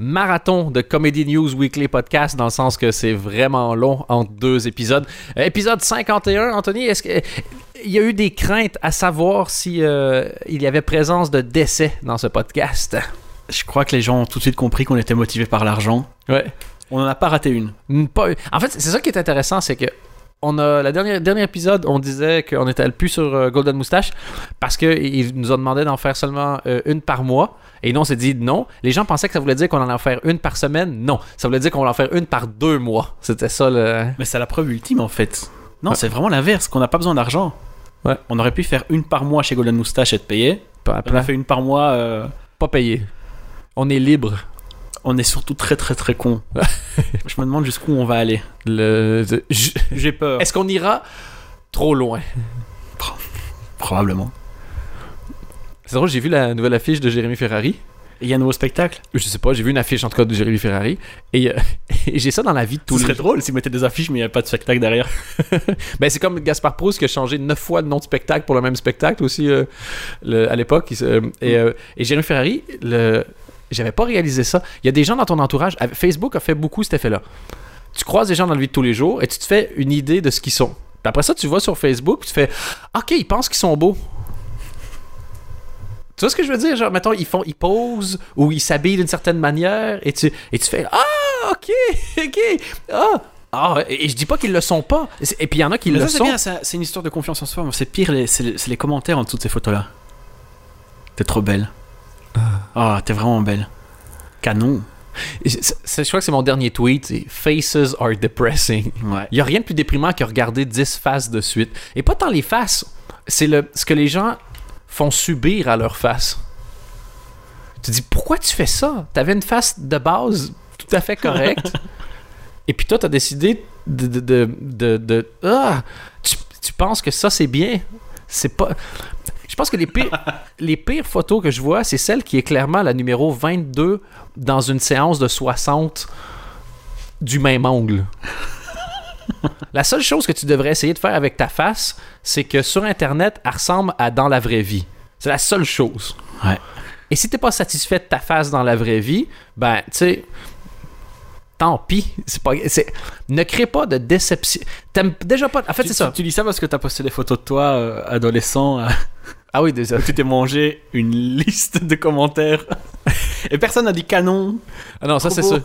marathon de Comedy News Weekly Podcast, dans le sens que c'est vraiment long entre deux épisodes. Euh, épisode 51, Anthony, est-ce que. Il y a eu des craintes à savoir si euh, il y avait présence de décès dans ce podcast? Je crois que les gens ont tout de suite compris qu'on était motivés par l'argent. Ouais. On n'en a pas raté une. Pas- En fait, c'est ça qui est intéressant, c'est que on a la dernière dernier épisode, on disait qu'on était le plus sur euh, Golden Moustache parce que il nous a demandé d'en faire seulement euh, une par mois. Et nous, on s'est dit non. Les gens pensaient que ça voulait dire qu'on allait en faire une par semaine. Non, ça voulait dire qu'on allait en faire une par deux mois. C'était ça le. Mais c'est la preuve ultime en fait. Non, Ouais. c'est vraiment l'inverse, qu'on n'a pas besoin d'argent. Ouais. On aurait pu faire une par mois chez Golden Moustache et payer. Pas, On a fait une par mois. euh, pas payé. On est libre. On est surtout très très très con. Je me demande jusqu'où on va aller. Le... J'ai peur. Est-ce qu'on ira trop loin? Probablement. C'est drôle, j'ai vu la nouvelle affiche de Jérémy Ferrari. Il y a un nouveau spectacle? Je sais pas, j'ai vu une affiche en tout cas de Jérémy Ferrari. Et, euh, et j'ai ça dans la vie de tous Ce les serait drôle s'ils mettaient des affiches mais il n'y avait pas de spectacle derrière. Ben, c'est comme Gaspard Proust qui a changé neuf fois de nom de spectacle pour le même spectacle aussi euh, le- à l'époque. Euh, et, euh, et Jérémy Ferrari, le... j'avais pas réalisé ça. Il y a des gens dans ton entourage. Facebook a fait beaucoup cet effet-là. Tu croises des gens dans la vie de tous les jours et tu te fais une idée de ce qu'ils sont. Puis après ça, tu vas sur Facebook, tu fais OK, ils pensent qu'ils sont beaux. Tu vois ce que je veux dire? Genre, mettons, ils font, ils posent ou ils s'habillent d'une certaine manière et tu, et tu fais Ah, OK, OK, ah, ah, et je dis pas qu'ils le sont pas. Et puis il y en a qui Mais le ça, c'est sont. c'est une histoire de confiance en soi. C'est pire, les, c'est les commentaires en dessous de ces photos-là. T'es trop belle. Ah, t'es vraiment belle. Canon. Je crois que c'est mon dernier tweet. c'est Faces are depressing. Ouais. Il y a rien de plus déprimant que regarder 10 faces de suite. Et pas tant les faces, c'est le, ce que les gens font subir à leur face. Tu te dis, pourquoi tu fais ça? T'avais une face de base tout à fait correcte. et puis toi, t'as décidé de... de, de, de- de- ah! tu, tu penses que ça, c'est bien. C'est pas... Je pense que les pires, les pires photos que je vois, c'est celle qui est clairement la numéro 22 dans une séance de 60 du même angle. La seule chose que tu devrais essayer de faire avec ta face, c'est que sur Internet, elle ressemble à dans la vraie vie. C'est la seule chose. Ouais. Et si t'es pas satisfait de ta face dans la vraie vie, ben, tu sais, tant pis. C'est pas, c'est, ne crée pas de déception. T'aimes déjà pas. En fait, Tu- c'est ça. Tu, tu dis ça parce que t'as posté des photos de toi, euh, adolescent, euh, Ah oui, où tu t'es mangé une liste de commentaires. Et personne n'a dit canon. Ah non, ça c'est ça.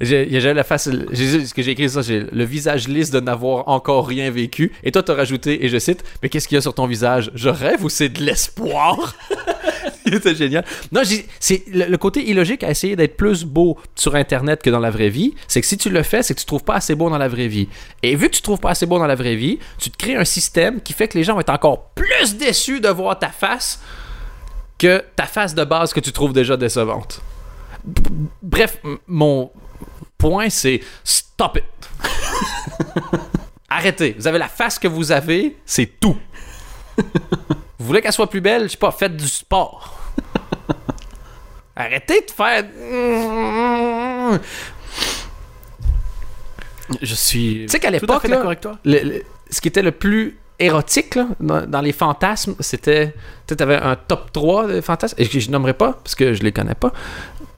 J'ai la face. Ce que j'ai écrit ça, j'ai le visage lisse de n'avoir encore rien vécu. Et toi, t'as rajouté, et je cite, mais qu'est-ce qu'il y a sur ton visage? Je rêve ou c'est de l'espoir C'est génial. Non, c'est le, le côté illogique à essayer d'être plus beau sur Internet que dans la vraie vie. C'est que si tu le fais, c'est que tu trouves pas assez beau dans la vraie vie. Et vu que tu trouves pas assez beau dans la vraie vie, tu te crées un système qui fait que les gens vont être encore plus déçus de voir ta face que ta face de base que tu trouves déjà décevante. Bref, mon point, c'est stop it. Arrêtez. Vous avez la face que vous avez, c'est tout. vous voulez qu'elle soit plus belle, je sais pas, faites du sport. Arrêtez de faire. Je suis. Tu sais qu'à l'époque, ce qui était le plus érotique là, dans, dans les fantasmes, c'était. Tu avais un top 3 de fantasmes, et que je nommerai pas, parce que je les connais pas.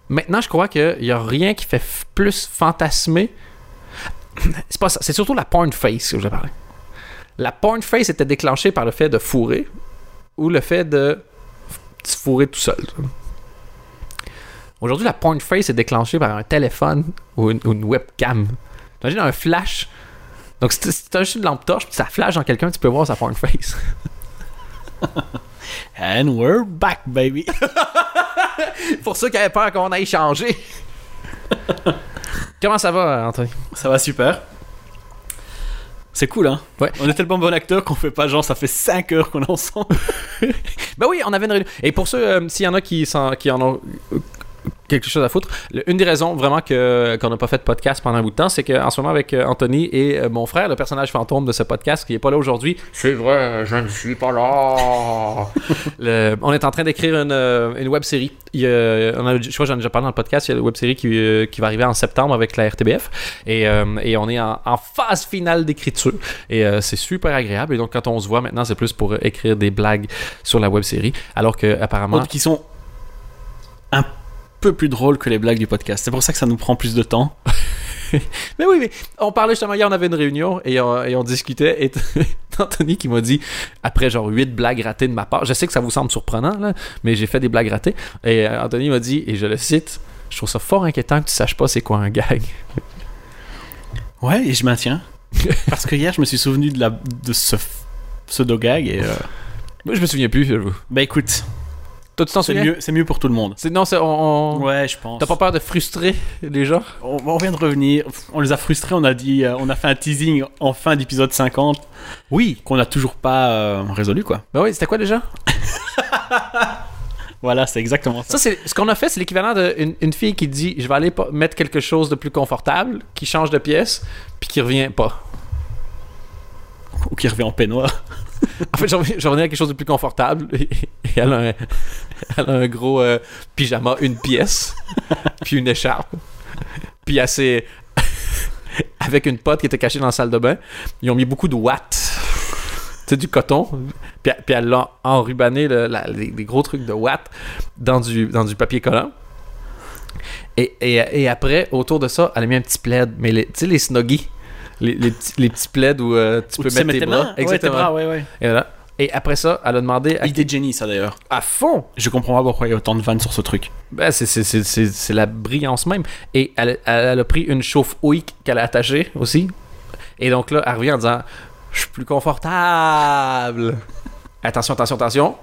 Maintenant, je crois qu'il n'y a rien qui fait plus fantasmer. C'est pas ça, c'est surtout la porn face que je parlais. La porn face était déclenchée par le fait de fourrer ou le fait de se fourrer tout seul. Aujourd'hui, la porn face est déclenchée par un téléphone ou une, ou une webcam. Imagine un flash. Donc, si tu- si tu as juste une lampe torche, puis ça flash dans quelqu'un, tu peux voir sa porn face. And we're back, baby. Pour ceux qui avaient peur qu'on aille changer. Comment ça va, Anthony? Ça va super. C'est cool, hein? Ouais. On est tellement bon acteur qu'on fait pas genre, ça fait 5 heures qu'on est ensemble. Ben oui, on avait une réunion. Et pour ceux, euh, s'il y en a qui, qui en ont quelque chose à foutre, le- une des raisons vraiment que, qu'on n'a pas fait de podcast pendant un bout de temps, c'est qu'en ce moment, avec euh, Anthony et euh, mon frère, le personnage fantôme de ce podcast, qui n'est pas là aujourd'hui, c'est vrai, je ne suis pas là. Le- on est en train d'écrire une, euh, une web série. Il y a- on a- je crois que j'en ai déjà parlé dans le podcast. Il y a une web série qui, euh, qui va arriver en septembre avec la RTBF. Et, et on est en, en phase finale d'écriture. Et c'est super agréable. Et donc, quand on se voit maintenant, c'est plus pour écrire des blagues sur la web série. Alors que, apparemment. Qui sont un peu plus drôle que les blagues du podcast. C'est pour ça que ça nous prend plus de temps. Mais oui, mais on parlait justement hier, on avait une réunion et on, et on discutait. Et Anthony qui m'a dit, après genre 8 blagues ratées de ma part, je sais que ça vous semble surprenant, là, mais j'ai fait des blagues ratées. Et euh, Anthony m'a dit, et je le cite, je trouve ça fort inquiétant que tu saches pas c'est quoi un gag. Ouais, et je maintiens. Parce que hier, je me suis souvenu de, la, de ce pseudo-gag et... euh, Moi, je me souviens plus, j'avoue. Bah écoute, Toi, tu t'en c'est souviens? mieux, c'est mieux pour tout le monde. C'est, non, c'est, on, on- Ouais, je pense. T'as pas peur de frustrer les gens? On, on vient de revenir. On les a frustrés. On a dit, euh, on a fait un teasing en fin d'épisode 50 Oui. qu'on n'a toujours pas euh, résolu, quoi. Ben oui, c'était quoi déjà? Voilà, c'est exactement ça. Ça, c'est ce qu'on a fait, c'est l'équivalent d'une une fille qui dit je vais aller mettre quelque chose de plus confortable, qui change de pièce, puis qui revient pas. Ou qui revient en peignoir. En fait, je reviens à quelque chose de plus confortable, elle, a un, gros euh, pyjama, une pièce, puis une écharpe, puis assez avec une pote qui était cachée dans la salle de bain. Ils ont mis beaucoup de watts. C'est du coton. Puis, elle l'a enrubanné, le- la- les, gros trucs de watts, dans du, dans du papier collant. Et, et, et après, autour de ça, elle a mis un petit plaid. Mais tu sais, les snuggies. Les, les petits, les petits plaids où euh, tu peux tu mettre tes bras. mains. Ouais, tes bras, ouais, ouais. Et, voilà. Et après ça, elle a demandé à, Idée de génie, ça d'ailleurs. à fond. Je comprends pas pourquoi il y a autant de vannes sur ce truc. Ben, c'est, la brillance même. Et elle, elle, elle a pris une chauffe-houille qu'elle a attachée aussi. Et donc là, elle revient en disant Je suis plus confortable. attention, attention, attention.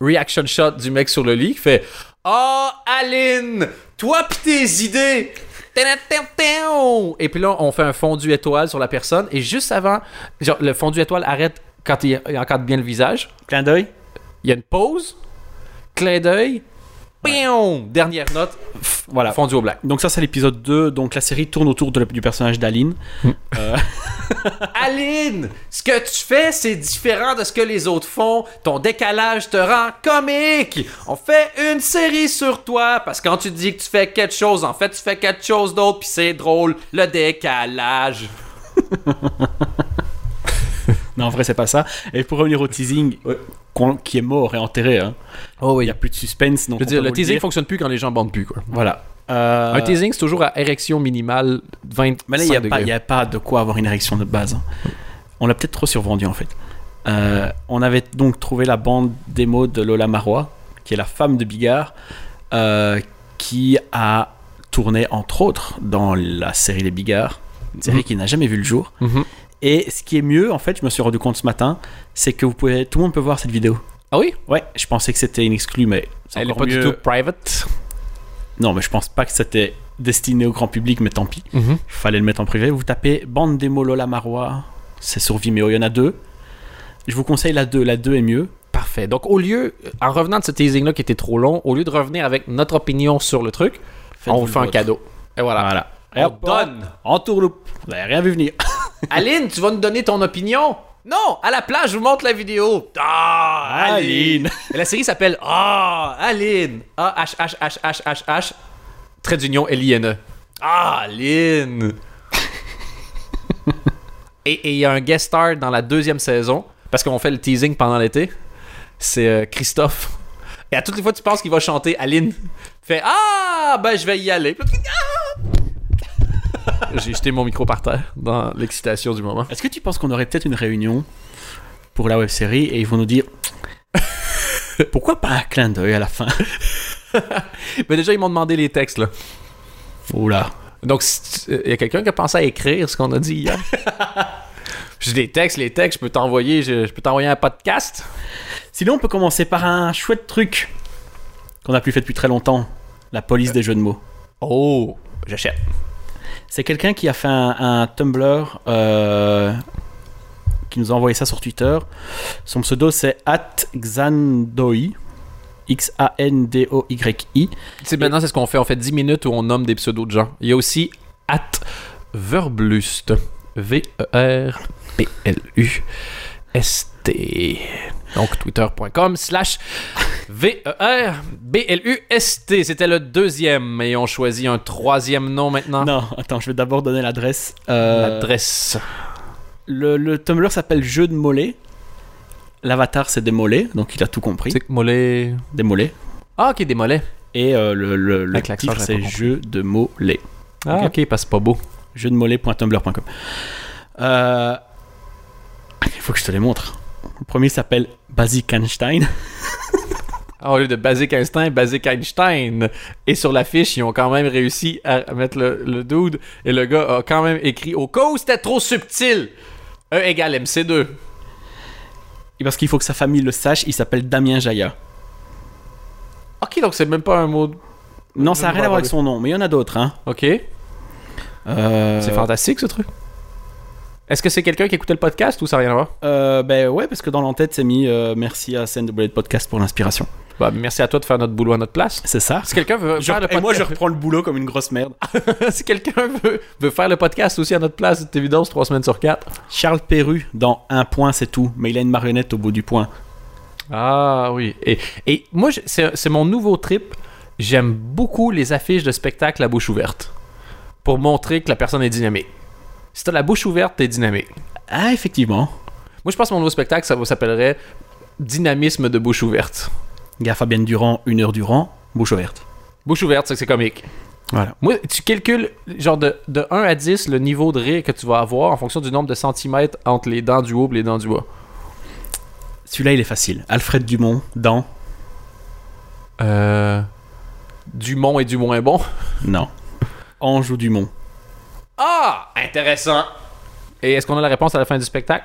Reaction shot du mec sur le lit qui fait Oh, Aline, toi pis tes idées. Et puis là, on fait un fondu étoile sur la personne. Et juste avant, genre, le fondu étoile arrête quand il, il bien le visage. Clin d'œil. Il y a une pause, clin d'œil, pion, dernière note, Voilà. fondu au black. Donc ça c'est l'épisode 2, donc la série tourne autour du personnage d'Aline. Aline, ce que tu fais, c'est différent de ce que les autres font. Ton décalage te rend comique. On fait une série sur toi parce que quand tu dis que tu fais quelque chose, en fait, tu fais quelque chose d'autre, puis c'est drôle. Le décalage. non, en vrai c'est pas ça. Et pour revenir au teasing, qui est mort et enterré, hein. Oh il n'y a plus de suspense. Donc Je veux dire, le teasing dire. fonctionne plus quand les gens bandent plus, quoi. Voilà. Euh, Un teasing, c'est toujours à érection minimale 20 Mais là, il n'y a, pas- a de quoi avoir une érection de base. hein. On l'a peut-être trop survendu en fait. Euh, on avait donc trouvé la bande démo de Lola Marois, qui est la femme de Bigard, euh, qui a tourné entre autres dans la série Les Bigards, une série Mhm. qui n'a jamais vu le jour. Mhm. Et ce qui est mieux, en fait, je me suis rendu compte ce matin, c'est que vous pouvez, tout le monde peut voir cette vidéo. Ah oui? Ouais, je pensais que c'était une exclue, mais c'est Elle est encore pas mieux. du tout private. Non, mais je pense pas que c'était destiné au grand public, mais tant pis. Mhm. Il fallait le mettre en privé. Vous tapez bande démo Lola Marois, c'est sur Vimeo, il y en a deux. Je vous conseille la 2, la 2 est mieux. Parfait. Donc, au lieu, en revenant de ce teasing-là qui était trop long, au lieu de revenir avec notre opinion sur le truc, on vous fait un cadeau. Et voilà. Voilà. On Et hop, donne. En tourloupe. Vous n'avez rien vu venir. Aline, tu vas nous donner ton opinion? Non, à la place, je vous montre la vidéo. Ah, Aline. Aline. Et la série s'appelle Ah, Aline. A-H-H-H-H-H-H. Trait d'union L-I-N-E. Ah, Aline. et il y a un guest star dans la deuxième saison, parce qu'on fait le teasing pendant l'été. C'est euh, Christophe. Et à toutes les fois, tu penses qu'il va chanter Aline. Fait Ah, ben je vais y aller. Ah! J'ai jeté mon micro par terre dans l'excitation du moment. Est-ce que tu penses qu'on aurait peut-être une réunion pour la web série et ils vont nous dire pourquoi pas un clin d'œil à la fin? Mais déjà, ils m'ont demandé les textes, là. Oula. Donc, il y a quelqu'un qui a pensé à écrire ce qu'on a dit hier? J'ai des textes, les textes, je peux t'envoyer, je, je peux t'envoyer un podcast? Sinon, on peut commencer par un chouette truc qu'on n'a plus fait depuis très longtemps la police des jeux de mots. Oh, j'achète. C'est quelqu'un qui a fait un, Tumblr euh, qui nous a envoyé ça sur Twitter. Son pseudo c'est @xandoi. X-A-N-D-O-Y-I. C'est maintenant, c'est ce qu'on fait. On fait 10 minutes où on nomme des pseudos de gens. Il y a aussi at Verblust. V-E-R-B-L-U-S-T. Donc, twitter.com slash V-E-R-B-L-U-S-T. C'était le deuxième. Et on choisit un troisième nom maintenant. Non, attends, je vais d'abord donner l'adresse. Euh, L'adresse. le, le Tumblr s'appelle Jeu de mollets. L'avatar c'est des mollets, donc il a tout compris. C'est que mollet. Des mollets. Ah, ok, des mollets. Et euh, le, le, le Avec l'accent, titre, j'avais c'est pas compris. Jeu de laid. Ah, ok, c'est pas beau. Jeu de mots laid.tumblr.com. Euh, faut que je te les montre. Le premier s'appelle Basic Einstein. Ah, au lieu de Basic Einstein, Basic Einstein. Et sur l'affiche, ils ont quand même réussi à mettre le, le dude. Et le gars a quand même écrit au cas où c'était trop subtil. E égale MC2. Et parce qu'il faut que sa famille le sache, il s'appelle Damien Jaya. Ok, donc c'est même pas un mot. de- Non, ça n'a rien à voir avec son nom, mais il y en a d'autres. Hein. Ok. Euh, C'est fantastique ce truc. Est-ce que c'est quelqu'un qui écoutait le podcast ou ça n'a rien à voir? Euh, ben ouais, parce que dans l'entête, c'est mis euh, merci à Bullet Podcast pour l'inspiration. bah, Merci à toi de faire notre boulot à notre place. C'est ça. Si quelqu'un veut faire le et moi, je podcast, reprends le boulot comme une grosse merde. si quelqu'un veut, veut faire le podcast aussi à notre place, c'est évident, c'est trois semaines sur quatre. Charles Perru, dans Un point, c'est tout, mais il a une marionnette au bout du point. Ah oui. Et, et moi, c'est c'est mon nouveau trip. J'aime beaucoup les affiches de spectacle à bouche ouverte. Pour montrer que la personne est dynamique. Si t'as la bouche ouverte, t'es dynamique. Ah, effectivement. Moi, je pense que mon nouveau spectacle, ça s'appellerait Dynamisme de bouche ouverte. Gars Fabienne Durand, une heure durant, bouche ouverte. Bouche ouverte, c'est que c'est comique. Voilà. Moi, tu calcules, genre, de, de 1 à 10, le niveau de rire que tu vas avoir en fonction du nombre de centimètres entre les dents du haut et les dents du bas. Celui-là, il est facile. Alfred Dumont, dans Euh. Dumont et du moins bon. Non. Ange ou Dumont? Ah! Intéressant! Et est-ce qu'on a la réponse à la fin du spectacle?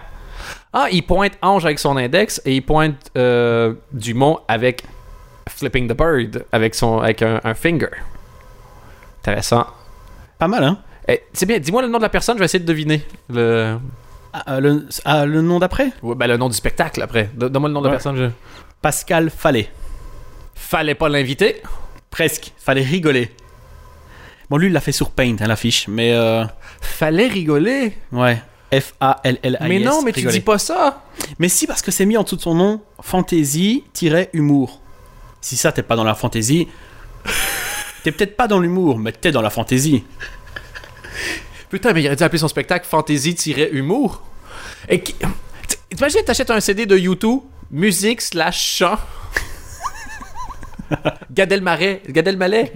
Ah, il pointe Ange avec son index et il pointe euh, Dumont avec Flipping the Bird, avec, son, avec un, un finger. Intéressant. Pas mal, hein? Eh, c'est bien, dis-moi le nom de la personne, je vais essayer de deviner. Le, ah, euh, le, ah, le nom d'après? Ouais, ben, le nom du spectacle après. Don- Donne-moi le nom de la personne. je- Pascal Fallet. Fallait pas l'inviter. Presque. Fallait rigoler. Bon, lui, il l'a fait sur Paint, hein, l'affiche, mais euh, Fallait rigoler. ouais. F-A-L-L-A-I-S. Mais non, mais tu rigoler. dis pas ça. Mais si, parce que c'est mis en dessous de son nom fantasy-humour. Si ça, t'es pas dans la fantasy, t'es peut-être pas dans l'humour, mais t'es dans la fantasy. Putain, mais il aurait dû appeler son spectacle Fantasy-Humour. Et qui... T'imagines, t'achètes un CD de YouTube, musique slash chant. Gad Elmaleh. Gad Elmaleh.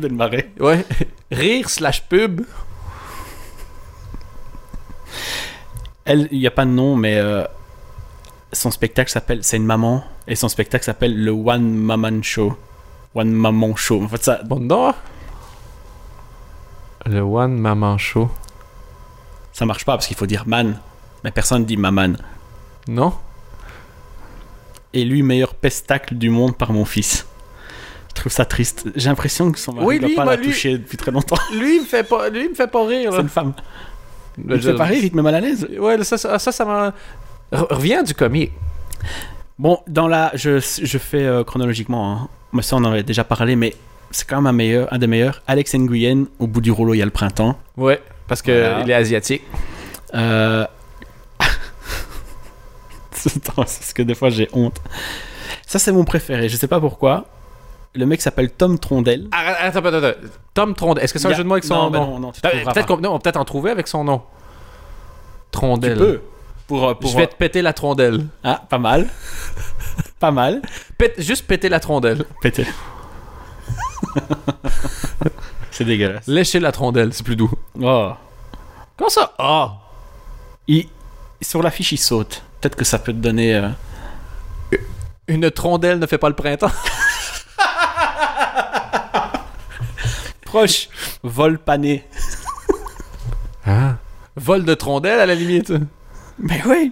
Ouais. Rire slash pub. Elle, il y a pas de nom, mais euh, son spectacle s'appelle. C'est une maman, et son spectacle s'appelle le One Maman Show. One Maman Show. En fait, ça. Bon, non. Le One Maman Show. Ça marche pas parce qu'il faut dire man. Mais personne dit maman. Non? Et lui, meilleur pestacle du monde par mon fils. Je trouve ça triste. J'ai l'impression que son mari Oui, lui, pas moi, la lui- toucher depuis très longtemps. Lui, il me fait pas, lui, il me fait pas rire. C'est une femme. Il te fait pas rire, il te met mal à l'aise. Ouais, ça, ça, ça, ça. Re- Reviens du comique. Bon, dans la, je, je fais euh, chronologiquement. Hein. Moi, ça, on en avait déjà parlé, mais c'est quand même un, meilleur, un des meilleurs. Alex Nguyen, au bout du rouleau, il y a le printemps. Ouais, parce que Voilà. il est asiatique. Euh... C'est parce que des fois, j'ai honte. Ça, c'est mon préféré. Je sais pas pourquoi. Le mec s'appelle Tom Trondel. Arrête, attends, attends, attends. Tom Trondel. Est-ce que c'est un jeu de mots avec son non, ben nom? non, non, tu Euh, trouveras Peut-être pas. qu'on non, on va peut-être en trouver avec son nom. Trondel. Tu peux. Pour, euh, pour, Je vais te péter la trondelle. Ah, pas mal. pas mal. Pète- juste péter la trondelle. Pété. c'est dégueulasse. Lécher la trondelle, c'est plus doux. Oh. Comment ça? Ah! Il... Sur l'affiche, il saute. Peut-être que ça peut te donner. euh, Une trondelle ne fait pas le printemps. Proche. Vol pané. Ah. Vol de trondelle à la limite. Mais oui.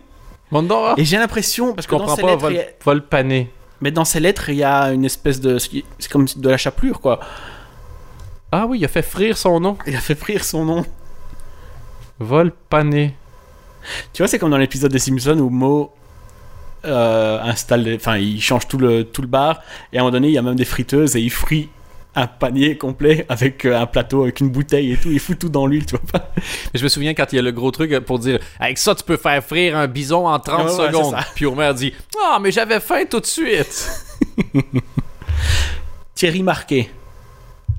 Monte donc, ah. Et j'ai l'impression, parce que dans ces pas, lettres, vol, il y a- vol pané. mais dans ces lettres, il y a une espèce de, c'est comme de la chapelure, quoi. Ah oui, il a fait frire son nom. Il a fait frire son nom. Vol pané. Tu vois, c'est comme dans l'épisode des Simpsons où Mo euh, installe, enfin, il change tout le tout le bar et à un moment donné, il y a même des friteuses et il frit un panier complet avec euh, un plateau, avec une bouteille et tout. Il fout tout dans l'huile, tu vois pas. Je me souviens quand il y a le gros truc pour dire avec ça tu peux faire frire un bison en 30 Ouais, ouais, secondes. Puis Homer dit "Ah, mais j'avais faim tout de suite." Thierry Marquet.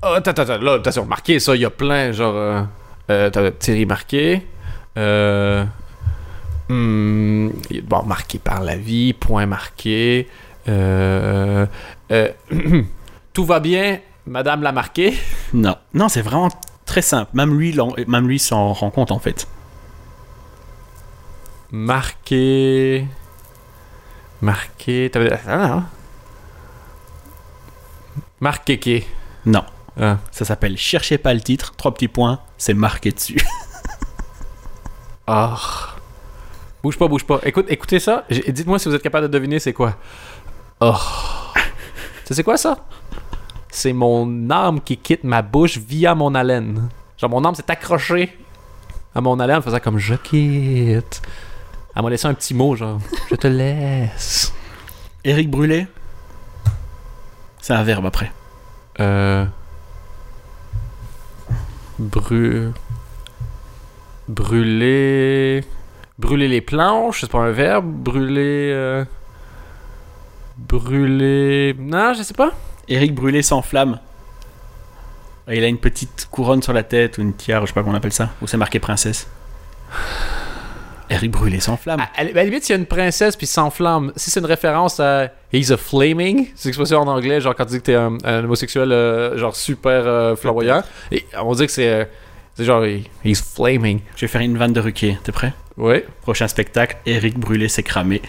Ah, attends, attends, là, attention, marqué ça, il y a plein, genre. Euh, euh, Thierry Marqué. Euh, hmm, bon, marqué par la vie, point marqué. Euh, euh, tout va bien, Madame l'a marqué. Non. Non, c'est vraiment très simple. Même lui, même lui s'en rend compte en fait. Marqué. Marqué. Ah, non. Marqué. Non. Ah. Ça s'appelle Cherchez pas le titre, trois petits points, c'est marqué dessus. Ah. Bouge pas, bouge pas. Écoute, écoutez ça. Dites-moi si vous êtes capable de deviner c'est quoi. Oh. Ça, c'est quoi ça? C'est mon âme qui quitte ma bouche via mon haleine. Genre, mon âme s'est accrochée à mon haleine en faisant comme je quitte. Elle m'a laissé un petit mot, genre je te laisse. Éric Brûlé C'est un verbe après. Euh. Bru... Brûler. Brûler les planches, c'est pas un verbe. Brûler. euh, Brûler. Non, je sais pas. Éric Brûlé s'enflamme. Et Il a une petite couronne sur la tête ou une tiare, je sais pas comment on appelle ça. Ou c'est marqué princesse. Éric Brûlé s'enflamme. À, à la limite, s'il y a une princesse puis s'enflamme, si c'est une référence à He's a Flaming, c'est l'expression en anglais, genre quand tu dis que t'es un, un homosexuel, euh, genre super euh, flamboyant, et on dit que c'est. euh, c'est genre, He's Flaming. Je vais faire une vanne de Ruquier. T'es prêt? Ouais. Prochain spectacle, Éric Brûlé s'est cramé.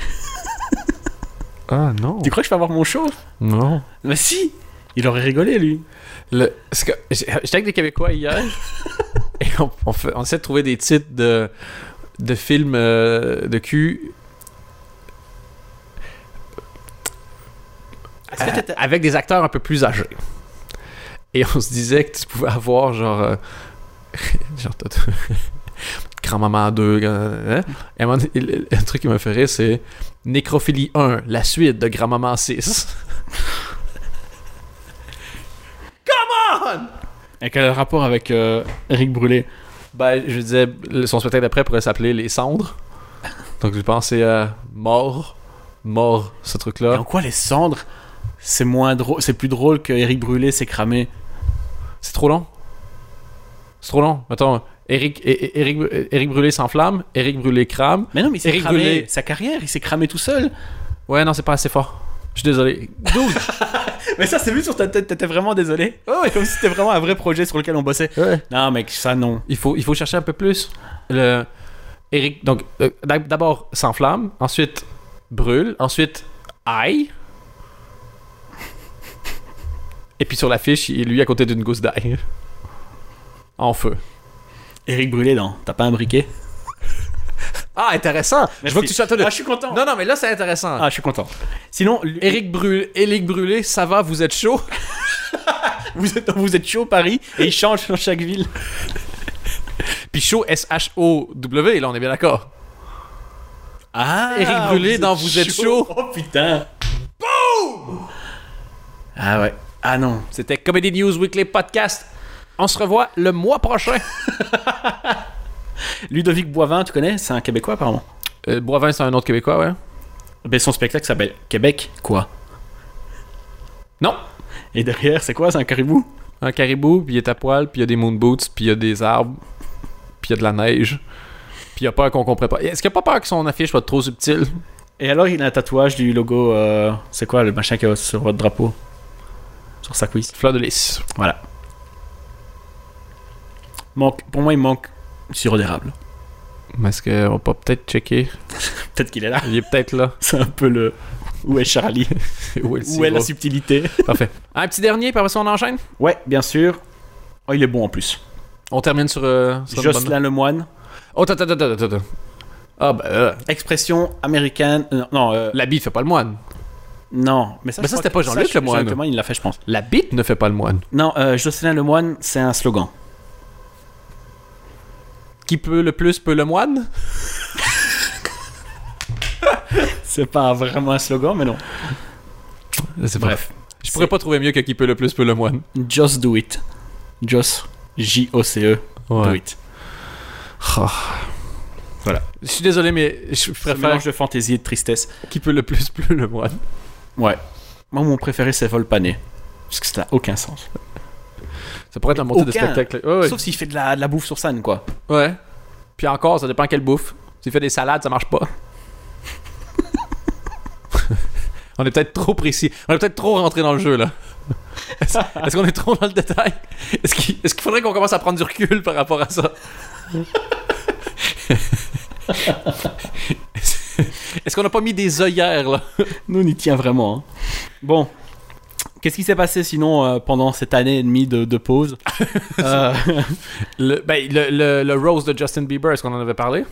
Ah non. Tu crois que je vais avoir mon show? Non. Mais si Il aurait rigolé lui. Le, que j'étais avec des Québécois hier et on, on, fait- on essaie de trouver des titres de, de films euh, de cul euh, avec des acteurs un peu plus âgés. Et on se disait que tu pouvais avoir genre. euh, genre, Grand-maman 2. euh, hein? Et un truc qui m'a fait rire, c'est Nécrophilie 1, la suite de Grand-maman 6. Et quel est le rapport avec euh, Éric Brûlé Ben, je disais, son spectacle d'après pourrait s'appeler Les Cendres. Donc, j'ai pensé à Mort. Mort, ce truc-là. en quoi les cendres c'est moins drôle, c'est plus drôle que Éric Brûlé s'est cramé? C'est trop long. C'est trop long. Mettons, Eric, Éric, Éric Brûlé s'enflamme, Éric Brûlé crame. Mais non, mais il s'est cramé Brûlé. sa carrière, il s'est cramé tout seul. Ouais, non, c'est pas assez fort. Je suis désolé. Mais ça, c'est vu sur ta tête, t'étais vraiment désolé. Comme si c'était vraiment un vrai projet sur lequel on bossait. Ouais. Non, mec, ça non. Il faut, il faut chercher un peu plus. Le Eric, donc euh, d'ab- d'abord s'enflamme, ensuite brûle, ensuite aille. Et puis sur l'affiche, il est lui à côté d'une gousse d'ail. En feu. Éric Brûlé dans T'as pas un briquet? Ah, intéressant! Je veux que tu sois. Ah, je suis content. Non, non, mais là, c'est intéressant. Ah, je suis content. Sinon, lui- Éric Brûlé, Éric Brûlé, ça va, vous êtes chaud? vous êtes, vous êtes chaud Paris? Et il change dans chaque ville. Puis chaud, S-H-O-W, là, on est bien d'accord. Ah, Éric Brûlé dans Vous êtes chaud. Oh putain. Boum Ah ouais. Ah non. C'était Comedy News Weekly Podcast. On se revoit le mois prochain. Ludovic Boivin, tu connais? C'est un Québécois apparemment. Euh, Boivin, c'est un autre Québécois, ouais. Ben, son spectacle s'appelle Québec quoi? Non. Et derrière, c'est quoi? C'est un caribou? Un caribou, puis il est à poil, puis il y a des moon boots, puis il y a des arbres, puis il y a de la neige. Puis il a peur qu'on comprenne pas. Est-ce qu'il a pas peur que son affiche soit trop subtile? Et alors, il a un tatouage du logo. euh, c'est quoi le machin qui est sur votre drapeau? Sur sa cuisse. Fleur de lys. Voilà. Manque, pour moi, il manque du sirop d'érable. Est-ce qu'on va peut-être checker? Peut-être qu'il est là. Il est peut-être là. C'est un peu le. Où est Charlie? Où est le Où est la subtilité? Parfait. Un petit dernier, ça, on enchaîne? Ouais, bien sûr. Oh, il est bon en plus. On termine sur... euh, sur une bonne- Jocelyn Lemoine. Oh, attends, attends, attends. Ah, euh, Expression américaine. euh, non, euh, la bite fait pas le moine. non. Mais ça, Mais ça, c'était pas Jean-Luc Lemoine. Jean-Luc Lemoine, il l'a fait, je pense. La bite ne fait pas le moine. Non, Jocelyn Lemoine, c'est un slogan. Qui peut le plus peut le moine? C'est pas vraiment un slogan, mais non. C'est Bref. Je pourrais pas trouver mieux que qui peut le plus peut le moine. Just do it. Just. J-O-C-E. Do it. Oh. Voilà. Je suis désolé, mais je préfère mélange de fantaisie et de tristesse. qui peut le plus peut le moine. Ouais. Moi, mon préféré, c'est Volpané. Parce que ça n'a aucun sens. Ça pourrait être un montée de spectacle. Ouais, ouais. Sauf s'il fait de la, de la bouffe sur scène, quoi. Ouais. Puis encore, ça dépend quelle bouffe. S'il fait des salades, ça marche pas. On est peut-être trop précis. On est peut-être trop rentré dans le jeu, là. Est-ce qu'on est trop dans le détail? Est-ce qu'il est-ce qu'il faudrait qu'on commence à prendre du recul par rapport à ça? Est-ce qu'on n'a pas mis des œillères, là? Nous, on y tient vraiment. hein. Bon. Qu'est-ce qui s'est passé sinon euh, pendant cette année et demie de, de pause Euh, Le, ben, le, le, le Rose de Justin Bieber, est-ce qu'on en avait parlé?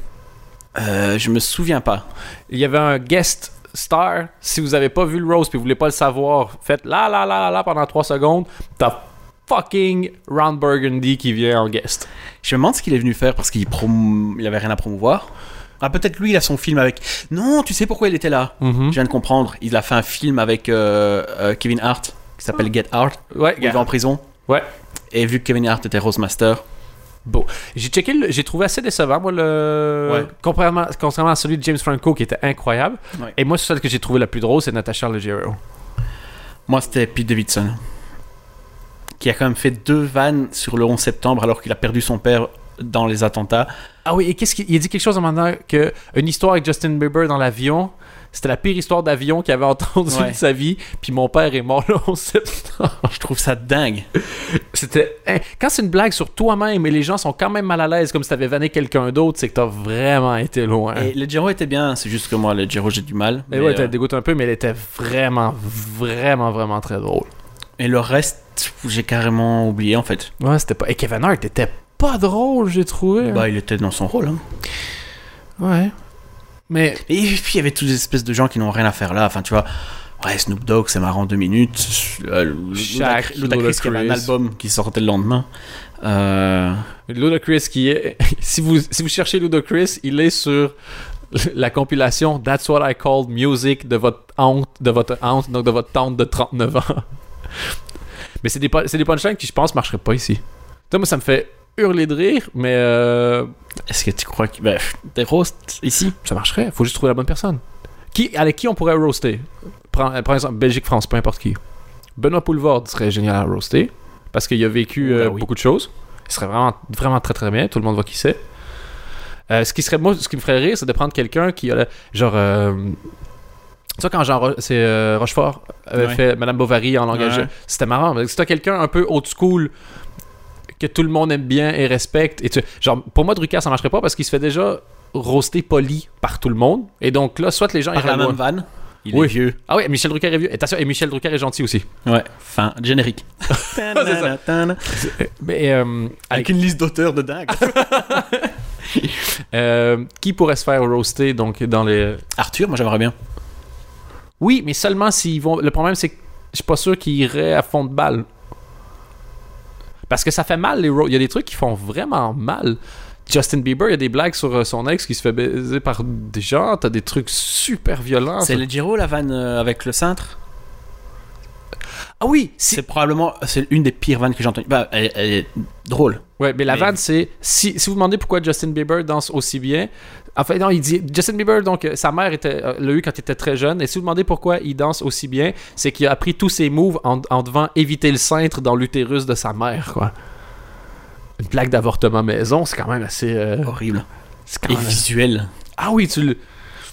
euh, Je me souviens pas. Il y avait un guest star. Si vous avez pas vu le Rose puis vous voulez pas le savoir, faites la la la la la pendant 3 secondes. T'as fucking Ron Burgundy qui vient en guest. Je me demande ce qu'il est venu faire parce qu'il prom... il avait rien à promouvoir. Ah, peut-être lui, il a son film avec. Non, tu sais pourquoi il était là? Je viens de comprendre. Il a fait un film avec euh, euh, Kevin Hart qui s'appelle Get Hart. Ouais, où il va en prison. Ouais. Et vu que Kevin Hart était Rose Master, Bon, j'ai checké, j'ai trouvé assez décevant, moi, le. Ouais. Contrairement, contrairement à celui de James Franco qui était incroyable. Ouais. Et moi, celle que j'ai trouvé la plus drôle, c'est Natasha Leggero. moi c'était Pete Davidson. Qui a quand même fait deux vannes sur le 11 septembre alors qu'il a perdu son père dans les attentats. Ah oui, et qu'est-ce qu'il il a dit quelque chose un moment que une histoire avec Justin Bieber dans l'avion, c'était la pire histoire d'avion qu'il avait entendue Ouais. de sa vie. Puis mon père est mort le 11 septembre. Je trouve ça dingue. C'était. hein, quand c'est une blague sur toi-même et les gens sont quand même mal à l'aise comme si t'avais vanné quelqu'un d'autre, c'est que t'as vraiment été loin. Et le Giro était bien, c'est juste que moi, le Giro, j'ai du mal. Mais Mais, ouais, t'as euh, dégoûté un peu, mais elle était vraiment, vraiment, vraiment très drôle. et le reste, j'ai carrément oublié en fait. Ouais, c'était pas. Et Kevin Hart était pas drôle, j'ai trouvé. Bah, il était dans son rôle. hein. Ouais. Mais. Et puis il y avait toutes les espèces de gens qui n'ont rien à faire là. Enfin, tu vois, ouais, Snoop Dogg, c'est marrant deux minutes. Shaq, Ludacris qui avait un album qui sortait le lendemain. Euh, Ludacris qui est. si, vous, si vous cherchez Ludacris, il est sur la compilation That's What I Called Music de votre honte, de votre honte, donc de votre tante de 39 ans. Mais c'est des, c'est des punchlines qui, je pense, marcheraient pas ici. Tu moi, ça me fait hurler de rire, mais euh, Est-ce que tu crois que. Ben, des roasts ici ça marcherait? Faut juste trouver la bonne personne. Qui, avec qui on pourrait roaster? Prends- Par exemple, Belgique-France, peu importe qui. Benoît Poulvord serait génial à roaster parce qu'il a vécu Ben euh, oui. beaucoup de choses. Il serait vraiment, vraiment très très bien. Tout le monde voit qui c'est. Euh, ce qui serait moi, ce qui me ferait rire, c'est de prendre quelqu'un qui a genre. euh, tu sais, quand Jean c'est euh, Rochefort avait Ouais. fait Madame Bovary en langage, Ouais. c'était marrant. Mais Si t'as quelqu'un un peu old school que tout le monde aime bien et respecte, et tu, genre pour moi Drucker ça marcherait pas parce qu'il se fait déjà roaster poli par tout le monde. Et donc là, soit les gens Par la même vanne Il Oui. est vieux. Ah oui, Michel Drucker est vieux. Et et Michel Drucker est gentil aussi. Ouais, fin, générique. Mais euh, Avec une liste d'auteurs de dingue. euh, qui pourrait se faire roaster donc dans les Arthur, moi j'aimerais bien. Oui, mais seulement s'ils vont. Le problème, c'est que je suis pas sûr qu'ils iraient à fond de balle. Parce que ça fait mal, les ro- Il y a des trucs qui font vraiment mal. Justin Bieber, il y a des blagues sur euh, son ex qui se fait baiser par des gens. T'as des trucs super violents. C'est le Giro, la vanne euh, avec le cintre? Ah oui, si- C'est probablement c'est une des pires vannes que j'ai entendues. Bah, elle, elle est drôle. Ouais, mais la Mais- vanne, c'est. Si, si vous demandez pourquoi Justin Bieber danse aussi bien. En fait, non, il dit. Justin Bieber, donc, euh, sa mère était, euh, l'a eu quand il était très jeune. Et si vous demandez pourquoi il danse aussi bien, c'est qu'il a appris tous ses moves en, en devant éviter le cintre dans l'utérus de sa mère, quoi. Une plaque d'avortement maison, c'est quand même assez. euh, Horrible. c'est quand Et même- visuel. Ah oui, tu le.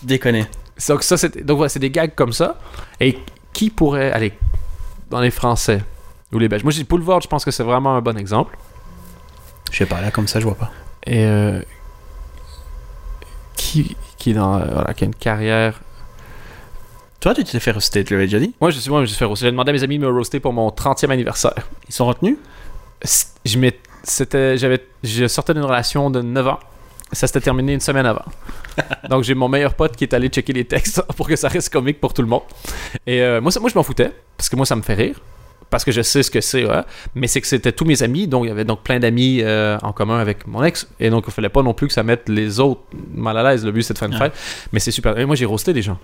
Déconner. Donc, ça, c'est, donc voilà, c'est des gags comme ça. Et qui pourrait. Aller dans les Français ou les Belges? Moi, j'ai dit Boulevard, je pense que c'est vraiment un bon exemple. Je sais pas, là comme ça, je vois pas. Et euh, qui, qui, est dans, euh, voilà, qui a une carrière. Toi, tu t'es fait roaster, tu l'avais déjà dit? Moi, je suis moi, je fais roaster. J'ai demandé à mes amis de me roaster pour mon 30e anniversaire. Ils sont retenus? Je m'ai- c'était, j'avais, je sortais d'une relation de 9 ans. Ça s'était terminé une semaine avant. Donc, j'ai mon meilleur pote qui est allé checker les textes pour que ça reste comique pour tout le monde. Et euh, moi, ça- moi, je m'en foutais parce que moi, ça me fait rire. Parce que je sais ce que c'est, ouais. mais c'est que c'était tous mes amis, donc il y avait donc plein d'amis euh, en commun avec mon ex, et donc il fallait pas non plus que ça mette les autres mal à l'aise. Le but c'est de faire une Ouais. fête, mais c'est super. Et moi j'ai roasté des gens.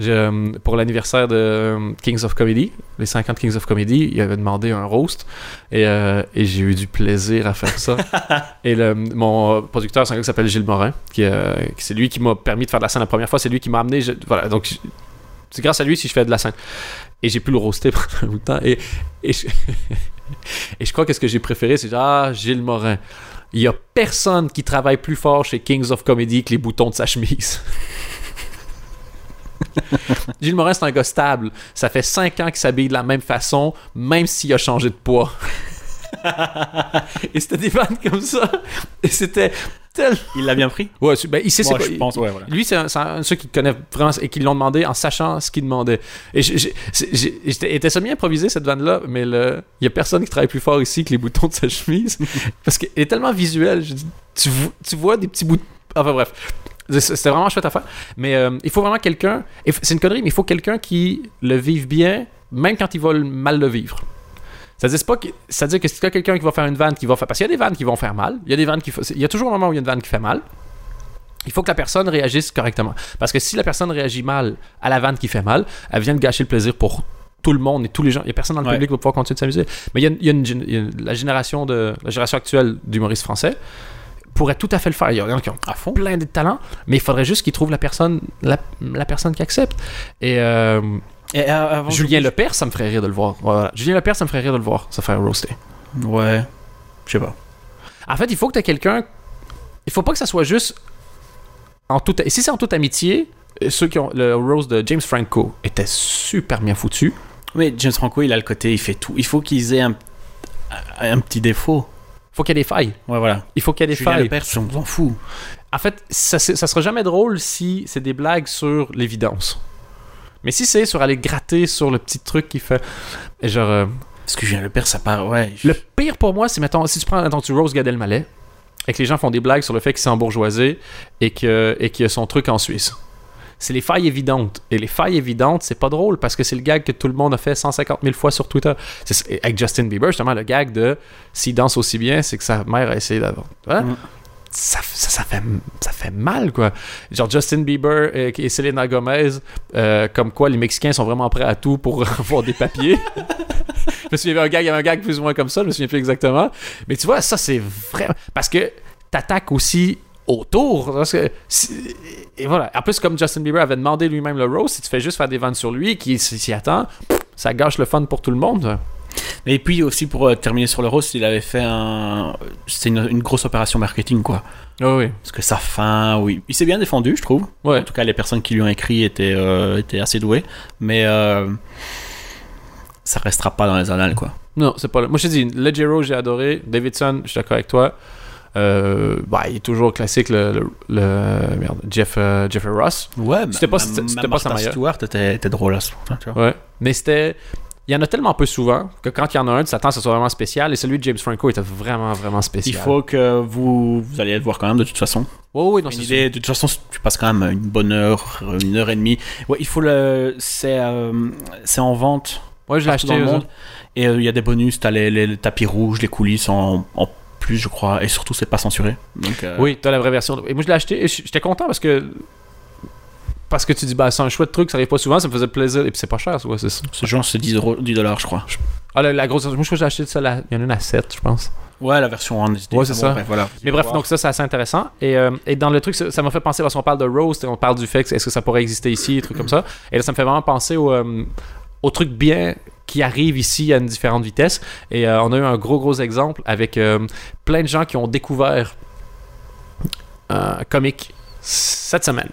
Euh, pour l'anniversaire de euh, Kings of Comedy, les 50 Kings of Comedy, il avait demandé un roast, et, euh, et j'ai eu du plaisir à faire ça. et le, mon producteur, c'est un gars qui s'appelle Gilles Morin, qui, euh, qui- c'est lui qui m'a permis de faire de la scène la première fois, c'est lui qui m'a amené. je- voilà, donc c'est grâce à lui si je fais de la scène. Et j'ai pu le roaster pendant un bout temps. Et, et, je, et je crois que ce que j'ai préféré, c'est Ah, Gilles Morin. Il y a personne qui travaille plus fort chez Kings of Comedy que les boutons de sa chemise. Gilles Morin, c'est un gars stable. Ça fait 5 ans qu'il s'habille de la même façon, même s'il a changé de poids. et c'était des vannes comme ça. Et c'était tel. Il l'a bien pris? Ouais, c'est- ben, il sait c'est Moi, quoi. je pense, ouais, voilà. Lui, c'est un, c'est un de ceux qui connaît vraiment et qui l'ont demandé en sachant ce qu'il demandait. Et j'ai- j'ai- c'est- j'ai- j'étais était semi improvisé cette vanne-là, mais le- il y a personne qui travaille plus fort ici que les boutons de sa chemise parce qu'elle est tellement visuelle. Je dis, tu, vo- tu vois des petits bouts. de- Enfin bref, C'est- c'était vraiment chouette à faire. Mais euh, il faut vraiment quelqu'un. et f- C'est une connerie, mais il faut quelqu'un qui le vive bien, même quand il va le- mal le vivre. C'est-à-dire, c'est pas que- c'est-à-dire que si tu as quelqu'un qui va faire une vanne qui va faire. Parce qu'il y a des vannes qui vont faire mal. Il y a des vannes qui. Il y a toujours un moment où il y a une vanne qui fait mal. Il faut que la personne réagisse correctement. Parce que si la personne réagit mal à la vanne qui fait mal, elle vient de gâcher le plaisir pour tout le monde et tous les gens. Il n'y a personne dans le Ouais. public qui va pouvoir continuer de s'amuser. Mais il y a, une- il y a une gén- il y a une- la génération de la génération actuelle d'humoristes français pourrait tout à fait le faire. Il y en a qui ont À fond. plein de talents, mais il faudrait juste qu'ils trouvent la personne, la, la personne qui accepte. Et euh, Et euh, avant Julien Lepers, ça me ferait rire de le voir. Voilà. Julien Lepers, ça me ferait rire de le voir se faire roaster. Ouais. Je sais pas. En fait, il faut que tu quelqu'un. Il faut pas que ça soit juste en toute. Et si c'est en toute amitié, euh, ceux qui ont le rose de James Franco était super bien foutu. Mais James Franco, il a le côté, il fait tout. Il faut qu'ils aient un, un petit défaut. Faut qu'il y ait des failles. Ouais, voilà. Il faut qu'il y ait des Julien failles. Lepers, on s'en fout. En fait, ça, ça sera jamais drôle si c'est des blagues sur l'évidence. Mais si c'est sur aller gratter sur le petit truc qui fait. Genre. euh, Parce que Julien Lepers, ça part, ouais. Le pire pour moi, c'est mettons, si tu prends, mettons, tu roses Gad Elmaleh, et que les gens font des blagues sur le fait qu'il s'est embourgeoisé et que et qu'il a son truc en Suisse. C'est les failles évidentes. Et les failles évidentes, c'est pas drôle parce que c'est le gag que tout le monde a fait 150 000 fois sur Twitter. C'est- Avec Justin Bieber, justement, le gag de s'il danse aussi bien, c'est que sa mère a essayé d'avoir. Hein? Mm. Ça, fait, mal, quoi. Genre Justin Bieber et, Selena Gomez, euh, comme quoi les Mexicains sont vraiment prêts à tout pour avoir des papiers. je me souviens, il un gag, il y avait un gag plus ou moins comme ça, je me souviens plus exactement. Mais tu vois, ça, c'est vraiment. Parce que t'attaques aussi autour. Et voilà. En plus, comme Justin Bieber avait demandé lui-même le roast, si tu fais juste faire des vannes sur lui, qui s'y attend, ça gâche le fun pour tout le monde. Et puis aussi, pour euh, terminer sur le rose, il avait fait un. C'était une, une grosse opération marketing, quoi. Ah oui. Parce que sa fin, oui. Il s'est bien défendu, je trouve. Ouais. En tout cas, les personnes qui lui ont écrit étaient, euh, étaient assez douées. Mais euh, ça restera pas dans les annales, quoi. Non, c'est pas le. Moi, je te dis, Leggero, j'ai adoré. Davidson, je suis d'accord avec toi. Euh, bah, il est toujours classique, le, le, le- merde, Jeff, euh, Jeffrey Ross. Ouais, C'était pas- c'était pas sa. Stewart était, était drôle à ce moment. Ouais. Mais c'était. Il y en a tellement peu souvent que quand il y en a un, tu t'attends que ce soit vraiment spécial. Et celui de James Franco était vraiment, vraiment spécial. Il faut que vous, vous allez le voir quand même, de toute façon. Oui, oui, non, Une c'est idée, de toute façon, tu passes quand même une bonne heure, une heure et demie. Ouais, il faut le. C'est euh, c'est en vente. Ouais, je l'ai acheté. dans le monde. Et euh, il y a des bonus, t'as les, les, les tapis rouges, les coulisses en, en plus, je crois. Et surtout, c'est pas censuré. Donc, euh, Oui, t'as la vraie version. Et moi, je l'ai acheté et j'étais content parce que. Parce que tu dis, bah, c'est un chouette truc, ça arrive pas souvent, ça me faisait plaisir. Et puis c'est pas cher, ouais, c'est ça. Ce genre, c'est 10, euros- 10 dollars, je crois. Ah, la, la grosse. Moi, je crois que j'ai acheté ça, la- il y en a une à 7, je pense. Ouais, la version en. Ouais, c'est Bon, ça. bref, voilà. Mais bref, donc ça, c'est assez intéressant. Et, euh, et dans le truc, ça m'a fait penser, parce qu'on parle de roast et on parle du fait que est-ce que ça pourrait exister ici, des trucs comme ça. Et là, ça me fait vraiment penser au, euh, au truc bien qui arrive ici à une différente vitesse. Et euh, on a eu un gros, gros exemple avec euh, plein de gens qui ont découvert un comique cette semaine.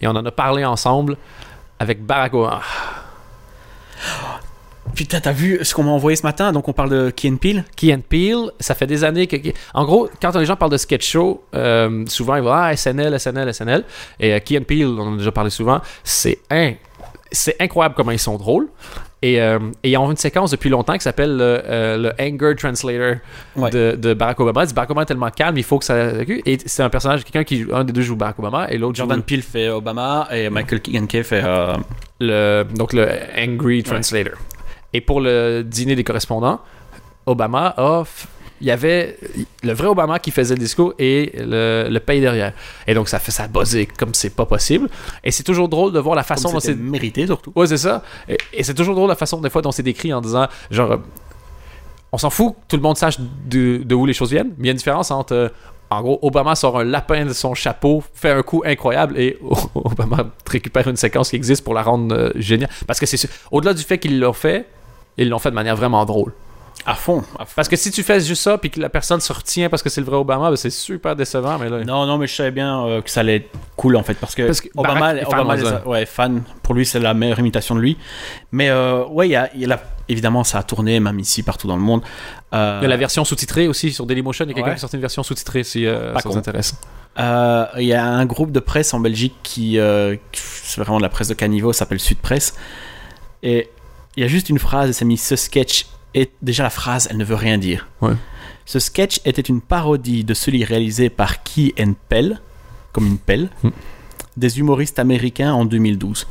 Et on en a parlé ensemble avec Barack Obama. Putain, t'as vu ce qu'on m'a envoyé ce matin? Donc, on parle de Key and Peele. Key and Peele, ça fait des années que. En gros, quand les gens parlent de sketch show, euh, souvent ils vont Ah, SNL, SNL, SNL. Et euh, Key and Peele, on en a déjà parlé souvent, c'est. C'est incroyable comment ils sont drôles. Et, euh, et ils ont une séquence depuis longtemps qui s'appelle le, euh, le Anger Translator Ouais. de, de Barack Obama. Il dit, Barack Obama est tellement calme, il faut que ça. Et c'est un personnage, quelqu'un qui. Un des deux joue Barack Obama et l'autre joue Jordan Peele fait Obama et Michael Keegan Kay fait. euh, le, donc le Angry Translator. Et pour le dîner des correspondants, Obama a. Il y avait le vrai Obama qui faisait le discours et le, le pays derrière. Et donc ça fait ça buzzé comme c'est pas possible. Et c'est toujours drôle de voir la façon comme dont c'est. mérité surtout. Ouais, c'est ça. Et, et c'est toujours drôle la façon des fois dont c'est décrit en disant genre. On s'en fout que tout le monde sache de, de où les choses viennent, mais il y a une différence entre. euh, en gros, Obama sort un lapin de son chapeau, fait un coup incroyable et Obama récupère une séquence qui existe pour la rendre euh, géniale. Parce que c'est au-delà du fait qu'ils l'ont fait, ils l'ont fait de manière vraiment drôle. À fond. à fond. Parce que si tu fais juste ça, puis que la personne se retient parce que c'est le vrai Obama, ben, c'est super décevant. Mais là, Non, non, mais je savais bien euh, que ça allait être cool en fait parce que, Parce que Obama, Barack est fan, Obama ouais, fan. Pour lui, c'est la meilleure imitation de lui. Mais euh, ouais, y a, il y a la- évidemment, ça a tourné même ici partout dans le monde. Euh, Il y a la version sous-titrée aussi sur Dailymotion. Il y a quelqu'un Ouais. qui a sorti une version sous-titrée si euh, ça con. vous intéresse. Euh, Il y a un groupe de presse en Belgique qui, c'est vraiment de la presse de caniveau, ça s'appelle Sud Presse. Et il y a juste une phrase, et c'est mis ce sketch. Et déjà la phrase, elle ne veut rien dire. Ouais. Ce sketch était une parodie de celui réalisé par Key and Pell, comme une pelle, Hmm. des humoristes américains en 2012.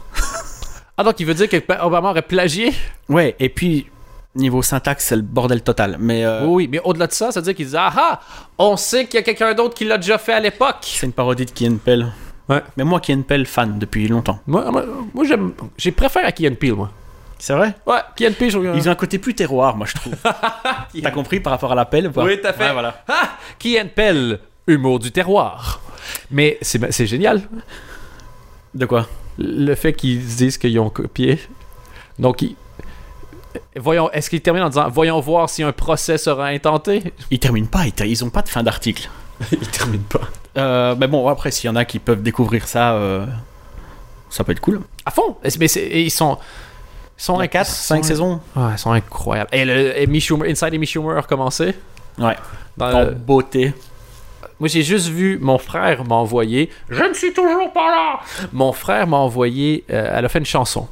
Ah, donc il veut dire que Obama aurait plagié? Ouais, et puis niveau syntaxe, c'est le bordel total. Mais euh, Oui, mais au-delà de ça, ça veut dire qu'il dit Ah ah, on sait qu'il y a quelqu'un d'autre qui l'a déjà fait à l'époque. c'est une parodie de Key and Pell. Ouais. Mais moi, Key and Pell, fan depuis longtemps. Moi, moi, moi, j'aime. J'ai préféré à Key and Peele, moi. C'est vrai Ouais, Peele, je regarde. Ils ont un côté plus terroir, moi, je trouve. T'as compris par rapport à l'appel ou pas Oui, t'as fait. Ouais, voilà. Ah, Peele, humour du terroir. Mais c'est génial, De quoi le fait qu'ils se disent qu'ils ont copié. Donc, ils- voyons, est-ce qu'ils terminent en disant Voyons voir si un procès sera intenté? Ils terminent pas, ils, ils ont pas de fin d'article. Ils terminent pas. Euh, mais bon, après, s'il y en a qui peuvent découvrir ça, euh, ça peut être cool. À fond Mais ils sont. Ils sont Il y a inc- 4, ils 5 sont- saisons Ouais, ils sont incroyables. Et le Amy Schumer, Inside Amy Schumer a recommencé. Ouais. Dans le- beauté. Moi, j'ai juste vu mon frère m'a envoyé. Je ne suis toujours pas là. Mon frère m'a envoyé. euh, elle a fait une chanson.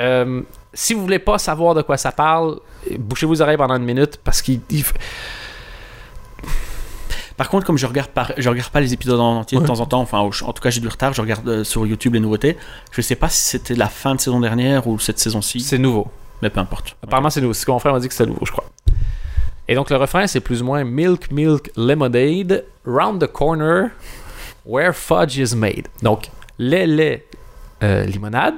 Euh, si vous voulez pas savoir de quoi ça parle, bouchez vos oreilles pendant une minute parce qu'il. il- Par contre, comme je regarde je regarde pas les épisodes en entier de temps en temps, enfin, en tout cas, j'ai du retard, je regarde euh, sur YouTube les nouveautés. Je sais pas si c'était la fin de saison dernière ou cette saison-ci, C'est nouveau. mais peu importe. Apparemment, c'est nouveau. C'est ce mon frère m'a dit que c'était nouveau, je crois. Et donc, le refrain, c'est plus ou moins Milk, milk, lemonade, round the corner, where fudge is made. Donc, lait, lait, euh, limonade.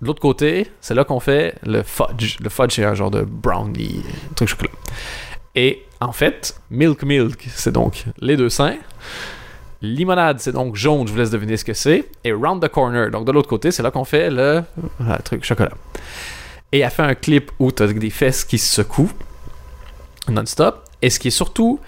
De l'autre côté, c'est là qu'on fait le fudge. Le fudge, c'est un genre de brownie, un truc chocolat. Et en fait, milk, milk, c'est donc les deux seins. Limonade, c'est donc jaune, je vous laisse deviner ce que c'est. Et round the corner, donc de l'autre côté, c'est là qu'on fait le, le truc chocolat. Et elle fait un clip où tu as des fesses qui se secouent non-stop. Et ce qui est surtout.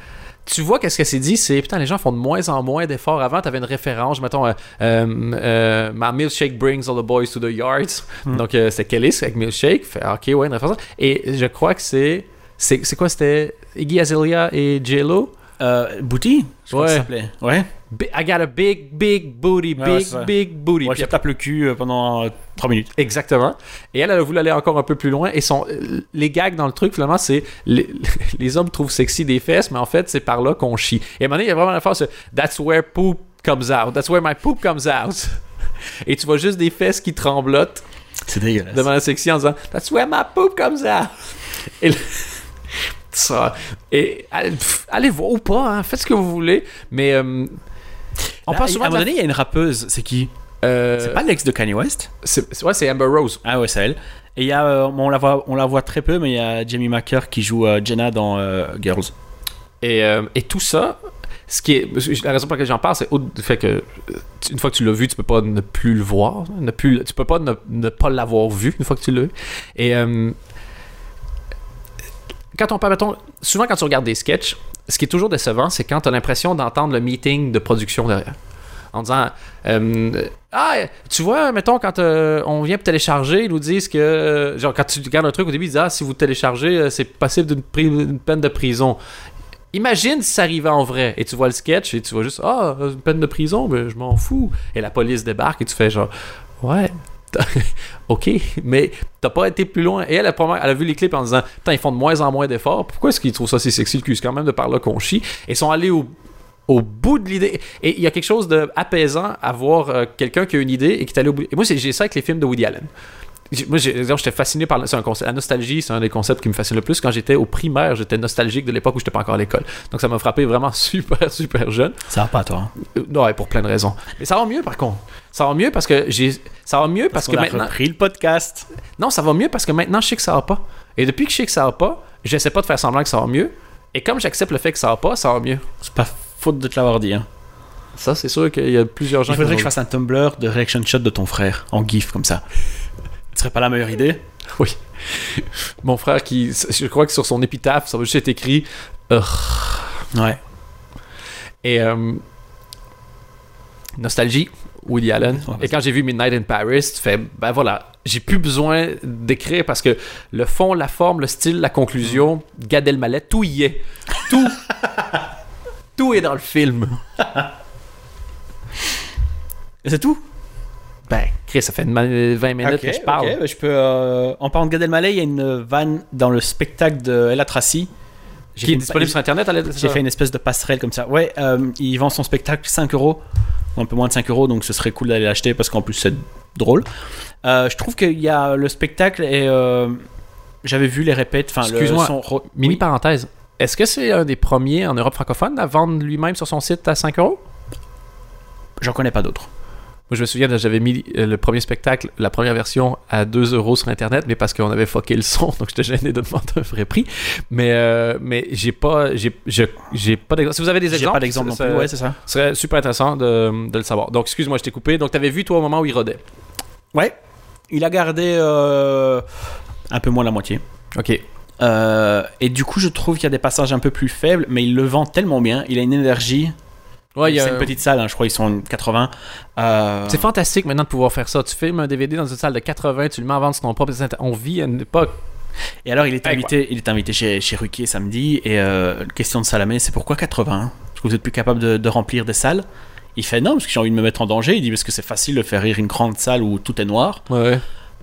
Tu vois qu'est-ce que c'est dit, c'est putain, les gens font de moins en moins d'efforts. Avant, tu avais une référence, mettons, euh, euh, euh, My milkshake brings all the boys to the yards. Hmm. Donc, euh, c'était Kelly avec milkshake. Fait, ok, ouais, une référence. Et je crois que c'est. C'est c'est quoi C'était Iggy Azalea et J-Lo? Euh, Booty je crois que Ouais. ça s'appelait. Ouais. I got a big, big booty, Ouais, ouais, big, big booty. Ouais, je tape le cul euh, pendant 3 minutes. Exactement. Et elle, elle a voulu aller encore un peu plus loin. Et son, les gags dans le truc, finalement, c'est les, les hommes trouvent sexy des fesses, mais en fait, c'est par là qu'on chie. Et à un moment donné, il y a vraiment la phrase That's where poop comes out. That's where my poop comes out. Et tu vois juste des fesses qui tremblotent C'est dégueulasse. devant la sexy en disant That's where my poop comes out. Et le- ça. Et allez, pff, allez voir ou pas, hein, faites ce que vous voulez. Mais euh, on Là, parle à souvent un de moment la- donné, il y a une rappeuse. C'est qui? Euh, C'est pas l'ex de Kanye West? c'est- c'est- ouais, c'est Amber Rose. Ah ouais, c'est elle. Et il y a, euh, on, la voit, on la voit très peu, mais il y a Jamie Macker qui joue euh, Jenna dans euh, Girls. Et, euh, et tout ça, ce qui est, la raison pour laquelle j'en parle, c'est au du fait que euh, une fois que tu l'as vu, tu peux pas ne plus le voir, ne plus, tu peux pas ne, ne pas l'avoir vu une fois que tu l'as vu. Et euh, quand on parle, mettons, souvent quand tu regardes des sketchs, ce qui est toujours décevant, c'est quand tu as l'impression d'entendre le meeting de production derrière. En disant, euh, ah, tu vois, mettons, quand euh, on vient pour télécharger, ils nous disent que, genre, quand tu regardes un truc au début, ils disent, ah, si vous téléchargez, euh, c'est possible d'une peine de prison. Imagine si ça arrivait en vrai et tu vois le sketch et tu vois juste ah une peine de prison mais je m'en fous et la police débarque et tu fais genre ouais ok mais t'as pas été plus loin. Et elle a, vu les clips en disant putain ils font de moins en moins d'efforts. Pourquoi est-ce qu'ils trouvent ça si sexy le cul? Quand même de par là qu'on chie. Ils sont allés au bout de l'idée. Et il y a quelque chose d'apaisant à voir euh, quelqu'un qui a une idée et qui est allé au bout. Et moi j'ai ça avec les films de Woody Allen moi, j'étais fasciné par un concept, la nostalgie, c'est un des concepts qui me fascine le plus. Quand j'étais au primaire, j'étais nostalgique de l'époque où j'étais pas encore à l'école. Donc ça m'a frappé vraiment super, super jeune. Ça va pas, toi. hein? Euh, non, ouais, pour plein de raisons. Mais ça va mieux par contre. Ça va mieux parce que j'ai. Ça va mieux parce, Parce, que qu'on a maintenant. repris le podcast. Non, ça va mieux parce que maintenant je sais que ça va pas. Et depuis que je sais que ça va pas, j'essaie pas de faire semblant que ça va mieux. Et comme j'accepte le fait que ça va pas, ça va mieux. C'est pas faute de te l'avoir dit. Hein. Ça, c'est sûr qu'il y a plusieurs gens Il faudrait qui que je fasse un Tumblr de reaction shot de ton frère en GIF comme ça. Ce serait pas la meilleure idée Oui. Mon frère qui. Je crois que sur son épitaphe, ça va juste être écrit. Ouais. Et. euh, nostalgie, Woody Allen. Ouais, Et quand j'ai vu Midnight in Paris, tu fais. Ben voilà, j'ai plus besoin d'écrire parce que le fond, la forme, le style, la conclusion, Gad Elmaleh, tout y est. Tout. tout est dans le film. Et c'est tout? Ben, Chris, ça fait une ma- 20 minutes que je parle. ok, bah, je peux, euh, En parlant de Gad Elmaleh, il y a une vanne dans le spectacle de Ella Tracy. Qui est une- disponible sur Internet J'ai fait une espèce de passerelle comme ça. Ouais, euh, il vend son spectacle 5 euros, un peu moins de 5 euros, donc ce serait cool d'aller l'acheter parce qu'en plus c'est drôle. Euh, je trouve qu'il y a le spectacle et j'avais vu les répètes. Enfin, Excuse-moi, son Mini oui. parenthèse. Est-ce que c'est un des premiers en Europe francophone à vendre lui-même sur son site à 5 euros? J'en connais pas d'autres. Moi, je me souviens, j'avais mis euh, le premier spectacle, la première version, à 2 euros sur Internet, mais parce qu'on avait fucké le son, donc j'étais gêné de demander un vrai prix. Mais, euh, mais j'ai pas, j'ai, pas d'exemple. Si vous avez des exemples, pas d'exemple non plus. ça Ouais, c'est ça. serait super intéressant de, de le savoir. Donc, excuse-moi, je t'ai coupé. Donc, t'avais vu, toi, au moment où il rodait? Ouais. Il a gardé euh, un peu moins la moitié. Ok. Euh, et du coup, je trouve qu'il y a des passages un peu plus faibles, mais il le vend tellement bien. Il a une énergie. Ouais, c'est une petite salle, hein, je crois ils sont 80. Euh, C'est fantastique maintenant de pouvoir faire ça. Tu filmes un DVD dans une salle de 80, tu le mets en vente sur ton propre. On vit à une époque. Et alors, il est Ouais, invité, il est invité chez, chez Ruquier samedi. Et euh, question de Salamé, c'est pourquoi 80 Parce que vous êtes plus capable de, de remplir des salles? Il fait non, parce que j'ai envie de me mettre en danger. Il dit parce que c'est facile de faire rire une grande salle où tout est noir. Ouais.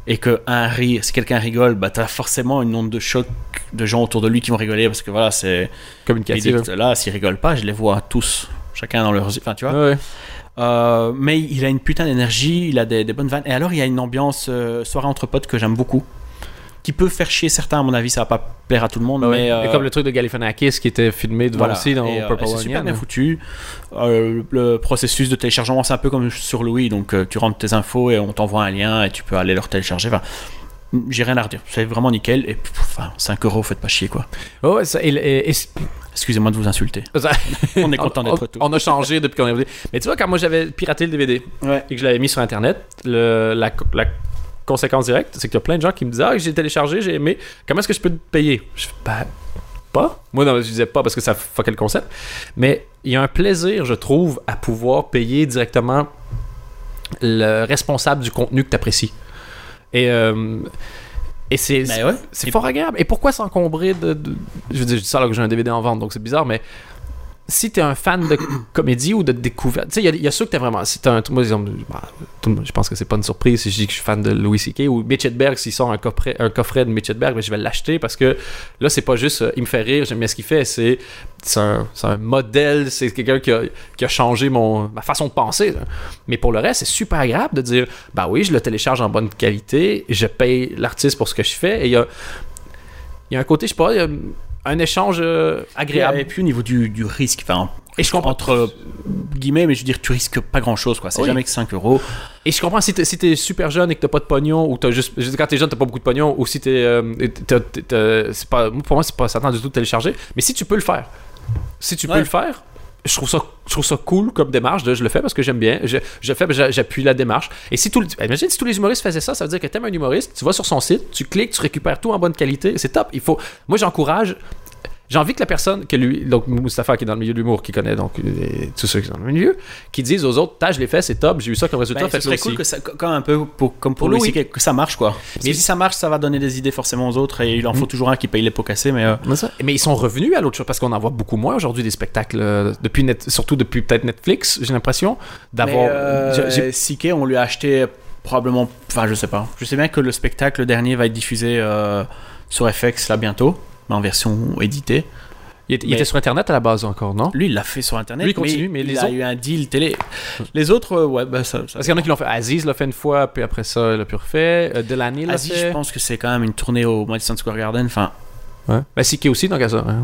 Et que un rire, si quelqu'un rigole, bah t'as forcément une onde de choc de gens autour de lui qui vont rigoler. Parce que voilà, c'est. Que là, s'ils rigolent pas, je les vois tous. Chacun dans leur. Enfin, tu vois. Ouais. Euh, mais il a une putain d'énergie, il a des, des bonnes vannes. Et alors, il y a une ambiance euh, soirée entre potes que j'aime beaucoup. Qui peut faire chier certains, à mon avis, ça va pas plaire à tout le monde. Ouais. mais, euh, Et comme le truc de Galifianakis qui était filmé devant voilà. aussi dans Et, euh, Purple c'est super bien foutu. Le processus de téléchargement, c'est un peu comme sur Louis. Donc, tu rentres tes infos et on t'envoie un lien et tu peux aller leur télécharger. Enfin, j'ai rien à redire. C'est vraiment nickel. Et pff, enfin, 5 euros, faites pas chier, quoi. Ouais, ouais, ça- et- et- et- Excusez-moi de vous insulter. ça- On est content d'être on, tous. on a changé depuis qu'on est. Mais tu vois, quand moi j'avais piraté le DVD Ouais. et que je l'avais mis sur Internet, le- la, la conséquence directe, c'est qu'il y a plein de gens qui me disaient Ah, j'ai téléchargé, j'ai aimé. Comment est-ce que je peux te payer? Je fais Ben, pas. Moi, non, je disais pas parce que ça fuckait le concept. Mais il y a un plaisir, je trouve, à pouvoir payer directement le responsable du contenu que tu apprécies. Et. euh, et c'est Mais ouais. c'est fort agréable. Et pourquoi s'encombrer de, de- Je veux dire, je dis ça alors que j'ai un DVD en vente, donc c'est bizarre, mais si t'es un fan de comédie ou de découverte, tu sais, il y a- ceux que t'es vraiment. Si t'es un. Moi, exemple, bah, je pense que c'est pas une surprise si je dis que je suis fan de Louis C.K. ou Mitch Hedberg, s'il sort un coffret, un coffret de Mitch Hedberg, ben, je vais l'acheter parce que là, c'est pas juste euh, il me fait rire, j'aime bien ce qu'il fait, c'est un, un modèle, c'est quelqu'un qui a, qui a changé mon, ma façon de penser. Mais pour le reste, c'est super agréable de dire bah oui, je le télécharge en bonne qualité, je paye l'artiste pour ce que je fais, et il y a, y a un côté, je sais pas, un échange euh, agréable. Et puis au niveau du, du risque, enfin, Et je comprends. entre guillemets, mais je veux dire, tu risques pas grand chose, quoi. C'est Oui. jamais que 5 euros. Et je comprends si t'es, si t'es super jeune et que t'as pas de pognon, ou t'as juste. je veux dire, quand t'es jeune, t'as pas beaucoup de pognon, ou si t'es. euh, pas, pour moi, c'est pas certain du tout de télécharger. Mais si tu peux le faire, si tu Ouais. peux le faire, je trouve ça, cool comme démarche. je le fais parce que j'aime bien. Je, je fais, j'a- j'appuie la démarche. Et si tout imagine si tous les humoristes faisaient ça, ça veut dire que t'aimes un humoriste, tu vas sur son site, tu cliques, tu récupères tout en bonne qualité. C'est top. Il faut. Moi, j'encourage. J'ai envie que la personne, que lui, donc Mustapha qui est dans le milieu de l'humour, qui connaît donc euh, tous ceux qui sont dans le milieu, qui disent aux autres, tâche, je l'ai fait, c'est top, j'ai eu ça comme résultat, Ben, ce faites-le serait aussi. cool que ça, comme un peu pour, comme pour, Pour Louis Louis. C.K., que ça marche, quoi. Mais si ça marche, ça va donner des idées forcément aux autres, et il en faut toujours un qui paye les pots cassés, mais. euh, Mais ils sont revenus à l'autre chose parce qu'on en voit beaucoup moins aujourd'hui des spectacles euh, depuis net, surtout depuis peut-être Netflix j'ai l'impression d'avoir euh, Siké, on lui a acheté probablement. Enfin, je sais pas. Je sais bien que le spectacle dernier va être diffusé sur FX là bientôt, mais en version éditée. il, était, il mais- était sur internet à la base encore non? Lui, il l'a fait sur internet. Lui, il continue, mais il les a autres- eu un deal télé. Les autres, euh, ouais, bah ça. ça parce qu'il y en a qui l'ont fait Aziz l'a fait une fois puis après ça il l'a plus refait euh, Delaney l'a Aziz, fait je pense que c'est quand même une tournée au Madison Square Garden. Enfin, ouais. Siki aussi donc à ça hein.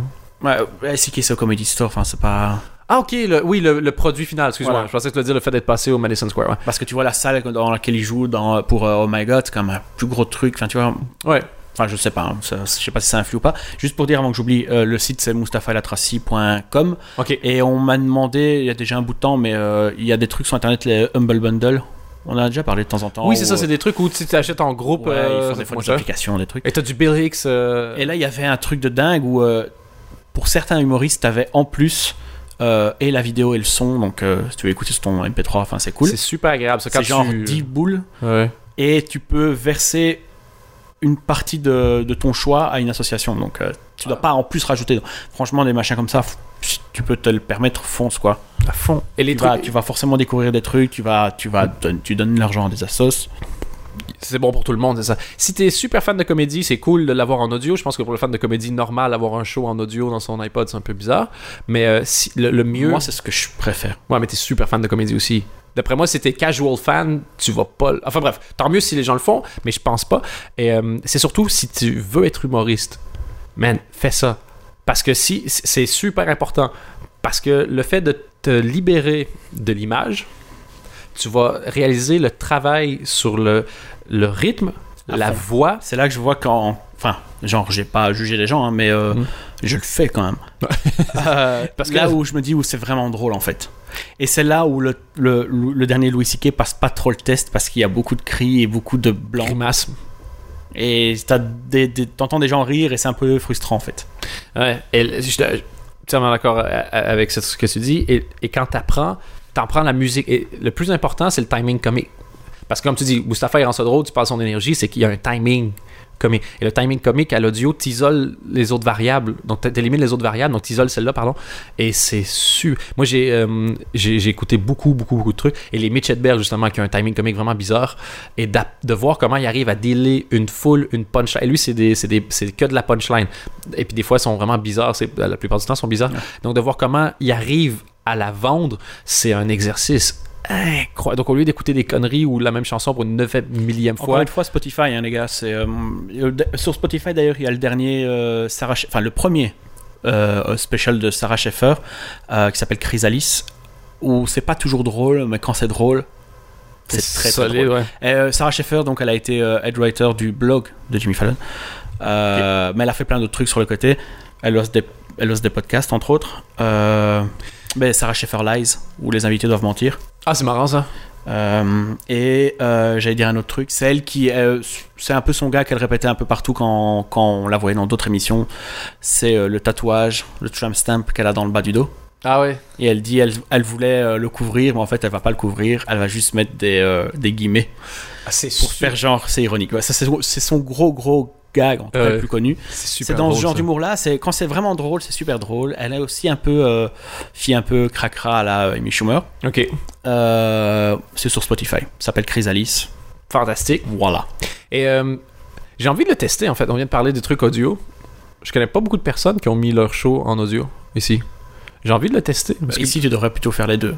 ouais, c'est au Comedy Store. Enfin, c'est pas. ah ok le- oui le, le produit final excuse-moi je pensais que tu veux dire le fait d'être passé au Madison Square ouais, Parce que tu vois la salle dans laquelle il joue dans, pour euh, Oh My God, c'est même un plus gros truc. Enfin, tu vois. ouais. Enfin, je sais pas. hein, ça- je sais pas si ça influe ou pas. Juste pour dire avant que j'oublie, euh, le site c'est mustafalatraci.com ok et on m'a demandé il y a déjà un bout de temps, mais euh, il y a des trucs sur internet, les Humble Bundle. On en a déjà parlé de temps en temps. Oui, c'est ça, c'est des trucs où tu t'achètes en groupe. ouais, euh, ils font des fois moi, des ça. applications, des trucs. Et t'as du Bill Hicks. euh, Et là, il y avait un truc de dingue où, euh, pour certains humoristes, t'avais en plus euh, et la vidéo et le son. Donc, euh, si tu veux écouter sur ton MP3, enfin, c'est cool. C'est super agréable. C'est genre tu... 10 boules Ouais. et tu peux verser une partie de, de ton choix à une association. Donc, euh, tu dois pas en plus rajouter. Franchement, des machins comme ça, si tu peux te le permettre, fonce quoi. À fond. Et les Tu trucs. vas, tu vas forcément découvrir des trucs, tu vas, tu vas, tu donnes de l'argent à des assos. C'est bon pour tout le monde, c'est ça. Si t'es super fan de comédie, c'est cool de l'avoir en audio. Je pense que pour le fan de comédie normal, avoir un show en audio dans son iPod, c'est un peu bizarre. Mais euh, si, le, le mieux. Moi, c'est ce que je préfère. Ouais, mais t'es super fan de comédie aussi. D'après moi, si t'es casual fan, tu vas pas. l- Enfin bref, tant mieux si les gens le font, mais je pense pas. Et euh, c'est surtout si tu veux être humoriste, man, fais ça. Parce que si c'est super important. Parce que le fait de te libérer de l'image, tu vas réaliser le travail sur le, le rythme, la voix. C'est là que je vois quand. Enfin, genre, j'ai pas jugé les gens, hein, mais euh, Mhm. je le fais quand même. Euh, Parce que là là- où je me dis où c'est vraiment drôle en fait. Et c'est là où le, le, le dernier Louis C.K. passe pas trop le test parce qu'il y a beaucoup de cris et beaucoup de blancs. Grimace. Et des, des- t'entends des gens rire et c'est un peu frustrant en fait. Ouais, et je suis totalement d'accord euh, avec ce que tu dis. Et, et quand t'apprends, t'en la musique. Et le plus important, c'est le timing comique. Parce que comme tu dis, Mustapha il rend ça drôle, tu parles de son énergie, c'est qu'il y a un timing comique. Et le timing comique à l'audio, t'isoles les autres variables. Donc t'élimines les autres variables, donc t'isoles celle-là, pardon. Et c'est su. Moi, j'ai euh, j'ai écouté beaucoup, beaucoup, beaucoup de trucs. Et les Mitch Hedberg, justement, qui ont un timing comique vraiment bizarre. Et de voir comment il arrive à dealer une foule, une punchline. Et lui, c'est des- des- que de la punchline. Et puis des fois, ils sont vraiment bizarres. La plupart du temps, ils sont bizarres. Donc de voir comment il arrive à la vendre, c'est un exercice incroyable. Donc au lieu d'écouter des conneries ou la même chanson pour une neuvième millième Encore fois, une fois, Spotify, hein, les gars. C'est, euh, euh, sur Spotify d'ailleurs, il y a le dernier euh, Sarah, enfin le premier euh, special de Sarah Schaeffer euh, qui s'appelle Chrysalis, où c'est pas toujours drôle, mais quand c'est drôle, c'est très, drôle. ouais. Et, euh, Sarah Schaeffer, donc, elle a été euh, head writer du blog de Jimmy Fallon. Euh, Mais elle a fait plein d'autres trucs sur le côté. Elle hoste des, elle hoste des podcasts, entre autres. Euh, ben, Sarah Schaeffer Lies, où les invités doivent mentir. Ah, c'est marrant ça. Euh, et euh, j'allais dire un autre truc. C'est elle qui. euh, c'est un peu son gars qu'elle répétait un peu partout quand, quand on la voyait dans d'autres émissions. C'est le tatouage, le tramp stamp qu'elle a dans le bas du dos. Ah ouais. Et elle dit elle, elle voulait le couvrir, mais en fait elle va pas le couvrir. Elle va juste mettre des, des guillemets Ah, c'est pour faire genre c'est ironique. Ouais, ça, c'est, c'est son gros gros gag en tout cas plus connu. C'est dans drôle, ce genre ça. d'humour là, c'est quand c'est vraiment drôle, c'est super drôle. Elle est aussi un peu euh, fille un peu cracra à la Amy Schumer. Ok. Euh, c'est sur Spotify. S'appelle Chrysalis. Fantastique. Voilà. Et euh, j'ai envie de le tester en fait. On vient de parler des trucs audio. Je connais pas beaucoup de personnes qui ont mis leur show en audio ici. J'ai envie de le tester. Parce que Ici, tu devrais plutôt faire les deux.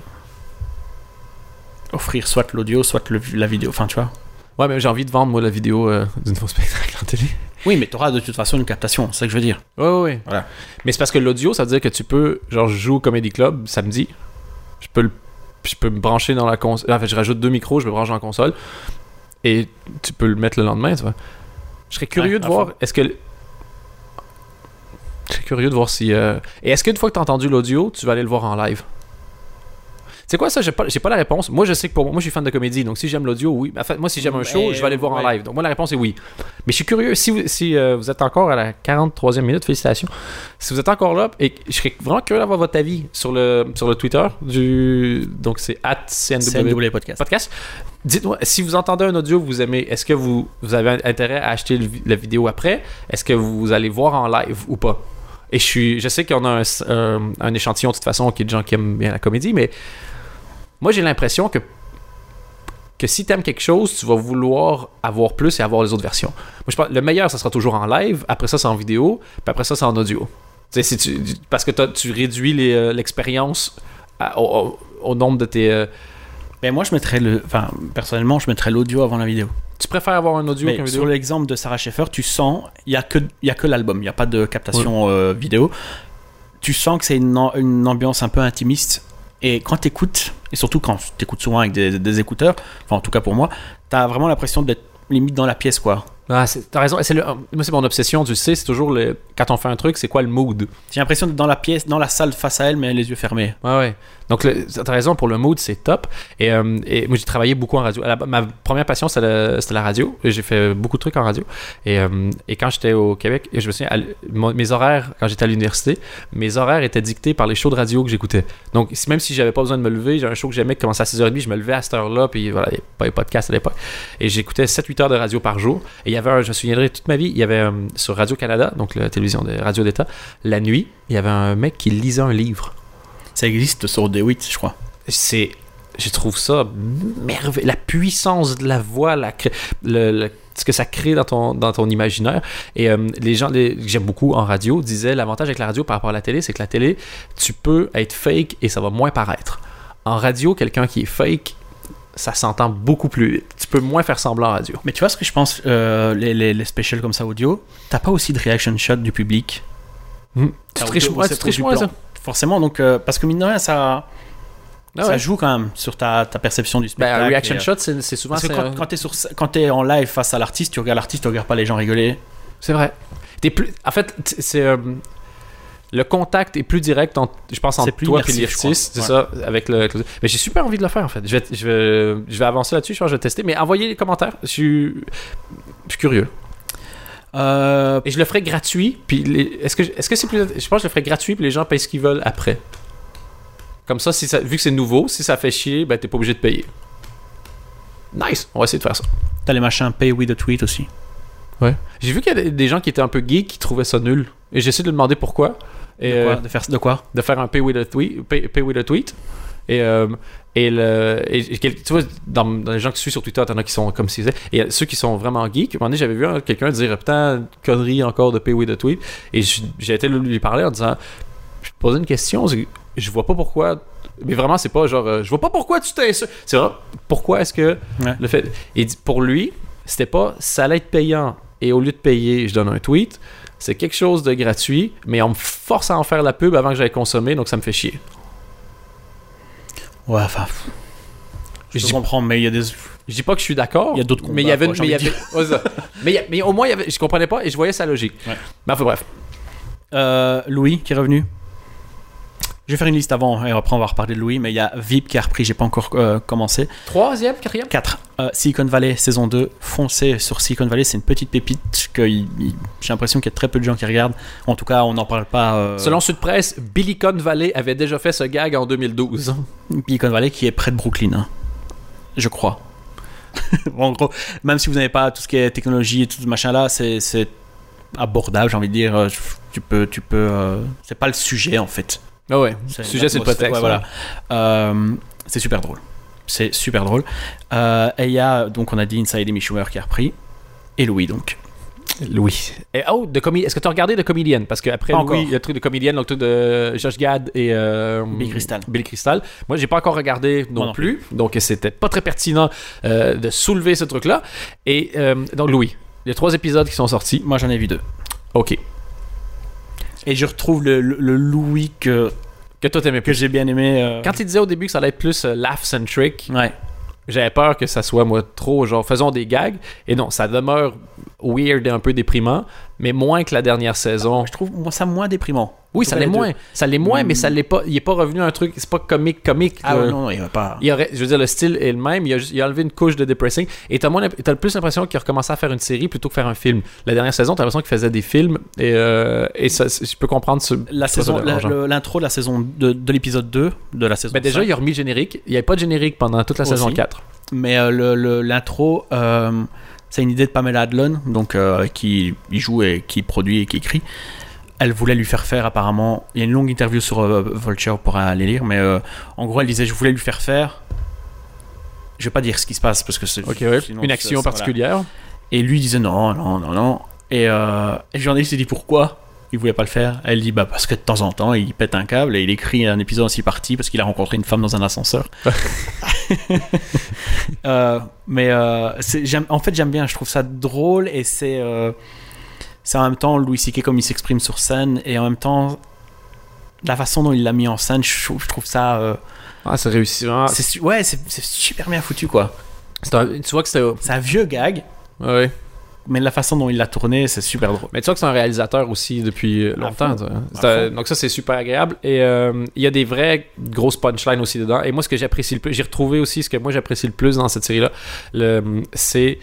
Offrir soit l'audio, soit le- la vidéo. Enfin, tu vois. Ouais, mais j'ai envie de vendre moi la vidéo euh, d'une fausse spectacle en télé. Oui, mais tu auras de toute façon une captation. C'est ça que je veux dire. Ouais, ouais, ouais. Voilà. Mais c'est parce que l'audio, ça veut dire que tu peux, genre, je joue au Comedy Club samedi. Je peux, le- je peux me brancher dans la console. En fait, je rajoute deux micros, je me branche dans la console. Et tu peux le mettre le lendemain, tu vois. Je serais curieux Ouais, de voir, est-ce que. Je serais curieux de voir si. euh, Et est-ce qu'une fois que tu as entendu l'audio, tu vas aller le voir en live? C'est quoi ça? J'ai pas, j'ai pas la réponse. Moi, je sais que pour moi, moi, je suis fan de comédie. Donc, si j'aime l'audio, oui. En fait, moi, si j'aime un show, je vais aller le voir en live. Donc, moi, la réponse est oui. Mais je suis curieux. Si vous, si, euh, vous êtes encore à la 43e minute, félicitations. Si vous êtes encore là, et je serais vraiment curieux d'avoir votre avis sur le, sur le Twitter du. Donc, c'est at CNW Podcast. podcast. Dites-moi, si vous entendez un audio vous aimez, est-ce que vous, vous avez intérêt à acheter le la vidéo après? Est-ce que vous allez voir en live ou pas? Et je, suis, je sais qu'on a un, un- un échantillon de toute façon qui est de gens qui aiment bien la comédie, mais moi j'ai l'impression que que si t'aimes quelque chose, tu vas vouloir avoir plus et avoir les autres versions. Moi, je pense, le meilleur, ça sera toujours en live. Après ça, c'est en vidéo. Puis après ça, c'est en audio. Tu si tu- parce que tu réduis euh, l'expérience au, nombre de tes. euh, Mais moi, je mettrais le. Enfin, personnellement, je mettrais l'audio avant la vidéo. tu préfères avoir un audio Mais qu'un vidéo? sur l'exemple de Sarah Schaeffer, tu sens, il y a que, il y a que l'album, il n'y a pas de captation euh, vidéo. Tu sens que c'est une ambiance un peu intimiste. Et quand tu écoutes, et surtout quand tu écoutes souvent avec des, des écouteurs, enfin en tout cas pour moi, tu as vraiment l'impression d'être limite dans la pièce quoi. Ah, t'as raison. Le- moi, c'est mon obsession, tu sais, c'est toujours le, quand on fait un truc, c'est quoi le mood? J'ai l'impression d'être dans la pièce, dans la salle face à elle, mais les yeux fermés. Ouais, ouais. Donc, t'as raison, pour le mood, c'est top. Et, euh, et moi, j'ai travaillé beaucoup en radio. Ma première passion, c'était la, radio. J'ai fait beaucoup de trucs en radio. Et, euh, quand j'étais au Québec, je me souviens, mes horaires, quand j'étais à l'université, mes horaires étaient dictés par les shows de radio que j'écoutais. Donc, même si j'avais pas besoin de me lever, j'ai un show que j'aimais qui commençait à 6h30, je me levais à cette heure-là, puis voilà, il n'y avait pas les podcasts à l'époque. Et j'écoutais 7-8 heures de radio par jour. Et il y avait je me souviendrai toute ma vie, il y avait euh, sur Radio-Canada, donc la télévision de Radio d'État, la nuit, il y avait un mec qui lisait un livre Ça existe sur D8, je crois. c'est je trouve ça merveilleux. La puissance de la voix la cré- le, le- ce que ça crée dans ton, dans ton imaginaire. Et euh, les gens les- que j'aime beaucoup en radio disaient l'avantage avec la radio par rapport à la télé c'est que la télé tu peux être fake et ça va moins paraître. En radio quelqu'un qui est fake ça s'entend beaucoup plus vite. Tu peux moins faire semblant en radio. Mais tu vois ce que je pense, euh, les, les, les specials comme ça audio, t'as pas aussi de reaction shot du public? Tu Ça, triches c'est tu triches moins ça? Forcément, donc, euh, parce que mine de rien, ça, Ah ça joue quand même sur ta, ta perception du Ben, spectacle. un reaction et, euh, shot c'est souvent Parce que quand, un- quand t'es sur, quand t'es en live face à l'artiste, tu regardes l'artiste, tu regardes pas les gens rigoler. C'est vrai. T'es plus... En fait, c'est. euh, Le contact est plus direct, je pense, entre plus toi et l'artiste. C'est ça, avec le. Mais j'ai super envie de le faire, en fait. Je vais, je vais, je vais avancer là-dessus, je je vais tester. Mais envoyez les commentaires. Je suis, je suis curieux. Euh, Et je le ferai gratuit. Puis les- est-ce que, est-ce que c'est plus. Je pense que je le ferai gratuit, puis les gens payent ce qu'ils veulent après. Comme ça, si ça, vu que c'est nouveau, si ça fait chier, ben t'es pas obligé de payer. Nice, on va essayer de faire ça. t'as les machins pay with a tweet aussi. Ouais. J'ai vu qu'il y a des- gens qui étaient un peu geeks qui trouvaient ça nul. Et j'ai essayé de demander pourquoi. Et, De quoi, euh, de, faire, de quoi? de faire un pay with a tweet. Pay, pay with a tweet. Et, euh, et, le, et, et quel- tu vois, dans, dans les gens que je suis sur Twitter, t'en as qui sont comme si Et ceux qui sont vraiment geeks, un moment donné, j'avais vu un- quelqu'un dire Putain, connerie encore de with a tweet. Et j'ai été lui parler en disant Je posais une question, je vois pas pourquoi. Mais vraiment, c'est pas genre euh, Je vois pas pourquoi tu t'es. C'est vraiment pourquoi est-ce que Ouais. le fait. Et pour lui, c'était pas ça allait être payant et au lieu de payer, je donne un tweet. C'est quelque chose de gratuit, mais on me force à en faire la pub avant que j'aille consommer, donc ça me fait chier. Ouais, enfin. Je Je te dis- comprends, mais il y a des. Je dis pas que je suis d'accord. Il y a d'autres Mais il y avait, quoi, mais il y avait, mais, il y a- mais au moins, il y avait, je comprenais pas et je voyais sa logique. Ouais. Mais enfin bref. Euh, Louis qui est revenu? Je vais faire une liste avant et après on va reparler de Louis, mais il y a VIP qui a repris, j'ai pas encore euh, commencé. Troisième, quatrième 4. Silicon Valley saison 2. Foncez sur Silicon Valley, c'est une petite pépite que j'ai l'impression qu'il y a très peu de gens qui regardent. En tout cas, on n'en parle pas. euh, Selon Sud Presse, Billicon Valley avait déjà fait ce gag en 2012. Silicon Valley qui est près de Brooklyn, hein. je crois. en gros, même si vous n'avez pas tout ce qui est technologie et tout ce machin là, c'est abordable, j'ai envie de dire. Euh, Tu peux, tu peux. euh, c'est pas le sujet en fait. Ah ouais. C'est Le sujet, c'est le prétexte. ouais, voilà. Euh, c'est super drôle. C'est super drôle. Euh, et il y a, donc, on a dit Inside Amy Schumer qui a repris. Et Louis, donc. Louis. Et, oh, est-ce que tu as regardé The Comedian? Parce qu'après Louis, encore. il y a le truc de Comedian, donc le truc de Josh Gad et euh, Bill Crystal. Bill Crystal. Moi, j'ai pas encore regardé non, Moi non plus, donc c'était pas très pertinent euh, de soulever ce truc-là. Et euh, donc, Louis, il y a trois épisodes qui sont sortis. Moi, j'en ai vu deux. Ok. Et je retrouve le, le- le Louis que, Que toi, t'aimais que plus. j'ai bien aimé. euh, Quand il disait au début que ça allait être plus euh, laugh-centric, Ouais. j'avais peur que ça soit, moi, trop genre faisons des gags. Et non, ça demeure weird et un peu déprimant, mais moins que la dernière saison. Je trouve moi, ça moins déprimant. Oui, ça l'est moins. Ça l'est moins, mais ça l'est pas. Il est pas revenu à un truc. C'est pas comique, comique. Ah ouais, non, non, il va pas. Il aurait, je veux dire, le style est le même. Il a, juste- il a enlevé une couche de depressing. Et t'as, moins l'imp- t'as le plus l'impression qu'il a recommencé à faire une série plutôt que faire un film. La dernière saison, t'as l'impression qu'il faisait des films. Et, euh, et ça, je peux comprendre ce. La saison, l'intro de la saison de, de l'épisode 2 de la saison. Mais déjà, 5. il a remis le générique. Il n'y avait pas de générique pendant toute la Aussi. saison 4. Mais euh, le- le- l'intro, euh, c'est une idée de Pamela Adlon, donc euh, qui joue et qui produit et qui écrit. Elle voulait lui faire faire apparemment. Il y a une longue interview sur euh, Vulture pour aller lire, mais euh, en gros, elle disait je voulais lui faire faire. Je vais pas dire ce qui se passe parce que c'est ouais. Une action voilà. particulière. Et lui disait non, non, non, non. Et, et le journaliste s'est dit pourquoi? Il voulait pas le faire. Elle dit bah parce que de temps en temps il pète un câble et il écrit un épisode en six parties parce qu'il a rencontré une femme dans un ascenseur. Euh, mais euh, en fait j'aime bien, je trouve ça drôle et c'est euh, c'est en même temps Louis C.K. comme il s'exprime sur scène et en même temps la façon dont il l'a mis en scène, je trouve, je trouve ça Ah, c'est réussi. su- ouais c'est super bien foutu quoi. Un- tu vois que. C'est un vieux gag Ouais. Mais la façon dont il l'a tourné, c'est super drôle. Mais tu vois que c'est un réalisateur aussi depuis longtemps. donc ça, c'est super agréable. Et euh, il y a des vraies grosses punchlines aussi dedans. Et moi, ce que j'apprécie le plus, j'ai retrouvé aussi ce que moi j'apprécie le plus dans cette série-là, le- c'est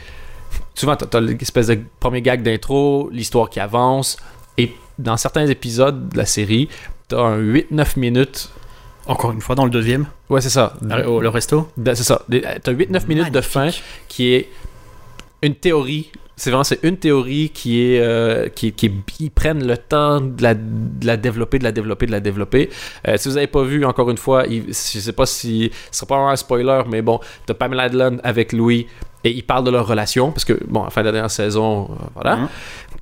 souvent t'as, l'espèce de premier gag d'intro, l'histoire qui avance, et dans certains épisodes de la série, t'as un 8-9 minutes. Encore une fois, dans le deuxième, Ouais, c'est ça. au- le resto. Ben, c'est ça. T'as 8-9 minutes de fin qui est une théorie. C'est vraiment c'est une théorie qui est euh, qui, qui ils prennent le temps de la, de la développer, de la développer, de la développer. Euh, si vous avez pas vu encore une fois, il- je sais pas si ce sera pas un spoiler, mais bon, t'as Pamela Adlon avec Louis et ils parlent de leur relation parce que bon, à la fin de la dernière saison, euh, voilà, Mhm.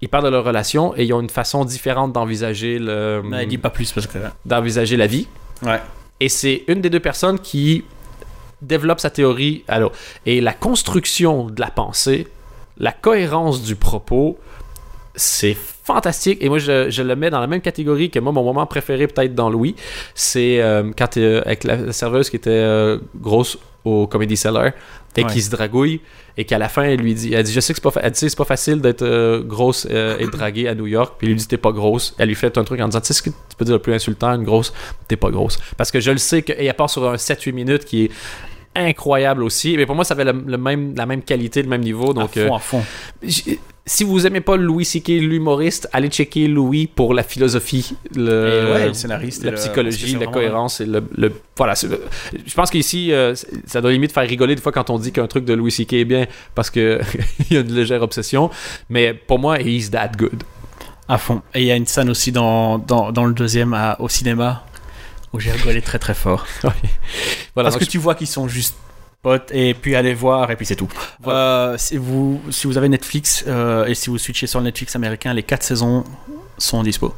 ils parlent de leur relation et ils ont une façon différente d'envisager le Non, il dit pas plus parce que. d'envisager la vie. Ouais. Et c'est une des deux personnes qui développe sa théorie à l'autre. Et la construction de la pensée, la cohérence du propos, c'est fantastique. Et moi, je, je le mets dans la même catégorie que moi, mon moment préféré peut-être dans Louis, c'est euh, quand euh, avec la, la serveuse qui était euh, grosse au Comedy Cellar et Ouais. qui se dragouille et qu'à la fin elle lui dit elle dit je sais que c'est pas fa- elle dit, c'est pas facile d'être euh, grosse euh, et draguée à New York puis il lui dit t'es pas grosse elle lui fait un truc en disant tu sais ce que tu peux dire le plus insultant une grosse t'es pas grosse parce que je le sais que et elle part sur un 7-8 minutes qui est incroyable aussi mais pour moi ça avait le, le même la même qualité le même niveau donc à euh, fond, à fond. si vous aimez pas Louis C.K. l'humoriste, allez checker Louis pour la philosophie, le, Et ouais, le scénariste la le- psychologie, la cohérence et le, voilà. Je pense qu'ici, euh, ça doit limite faire rigoler des fois quand on dit qu'un truc de Louis C.K. est bien parce que il y a une légère obsession. Mais pour moi, he's that good. À fond. Et il y a une scène aussi dans, dans, dans le deuxième à- au cinéma où j'ai rigolé très très fort. Voilà. Parce que tu vois qu'ils sont juste potes et puis allez voir et puis c'est tout. Euh, si, vous, si vous avez Netflix euh, et si vous switchez sur le Netflix américain, les quatre saisons sont dispo.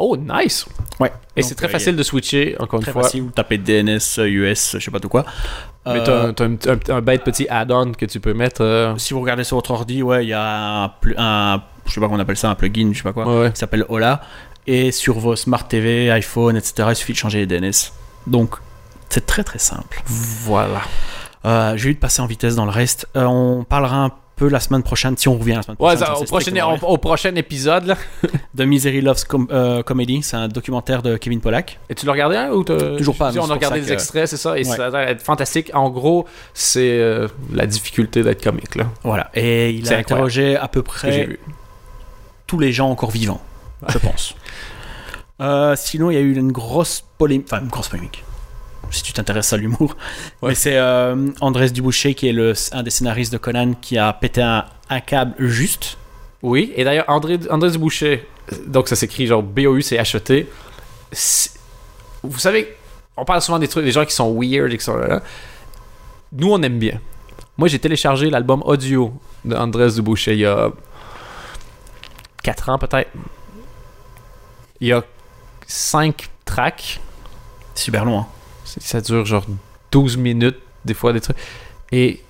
Oh, nice! Ouais. Et c'est très euh, facile de switcher, encore une Très fois. facile, vous tapez DNS, US, je sais pas tout quoi. Mais t'as un, t'as un, un- un bête petit add-on que tu peux mettre. euh, si vous regardez sur votre ordi, ouais, il y a un, je sais pas comment on appelle ça, un plugin, je sais pas quoi, ouais, ouais. qui s'appelle Ola. Et sur vos smart TV, iPhone, etc., il suffit de changer les DNS. Donc, c'est très très simple. Voilà. Euh, J'ai eu de passer en vitesse dans le reste. Euh, on parlera un peu la semaine prochaine, si on revient la semaine Ouais, prochaine. ça, j'en au, prochain, strictement rien. au, au prochain épisode, là. The Misery Loves Com- euh, Comedy, c'est un documentaire de Kevin Pollack. Et tu l'as regardé hein, ou Toujours pas, dis, On a regardé des extraits, c'est ça, et Ouais. ça a d'être fantastique. En gros, c'est euh, la difficulté d'être comique, là. Voilà. Et il a incroyable. interrogé à peu près tous les gens encore vivants, je pense. Euh, sinon, il y a eu une grosse polémique. Enfin, une grosse polémique. Si tu t'intéresses à l'humour. Ouais. Mais c'est euh, Andrés Duboucher, qui est le, un des scénaristes de Conan, qui a pété un, un câble juste. Oui, et d'ailleurs, André, André Duboucher, donc ça s'écrit genre B-O-U-C-H-E-T. C'est- Vous savez, on parle souvent des trucs, des gens qui sont weird et qui sont là. Nous, on aime bien. Moi, j'ai téléchargé l'album audio de Andrés Duboucher il y a 4 ans peut-être. Il y a 5 tracks. Super long, hein. C'est- Ça dure genre 12 minutes, des fois des trucs. Et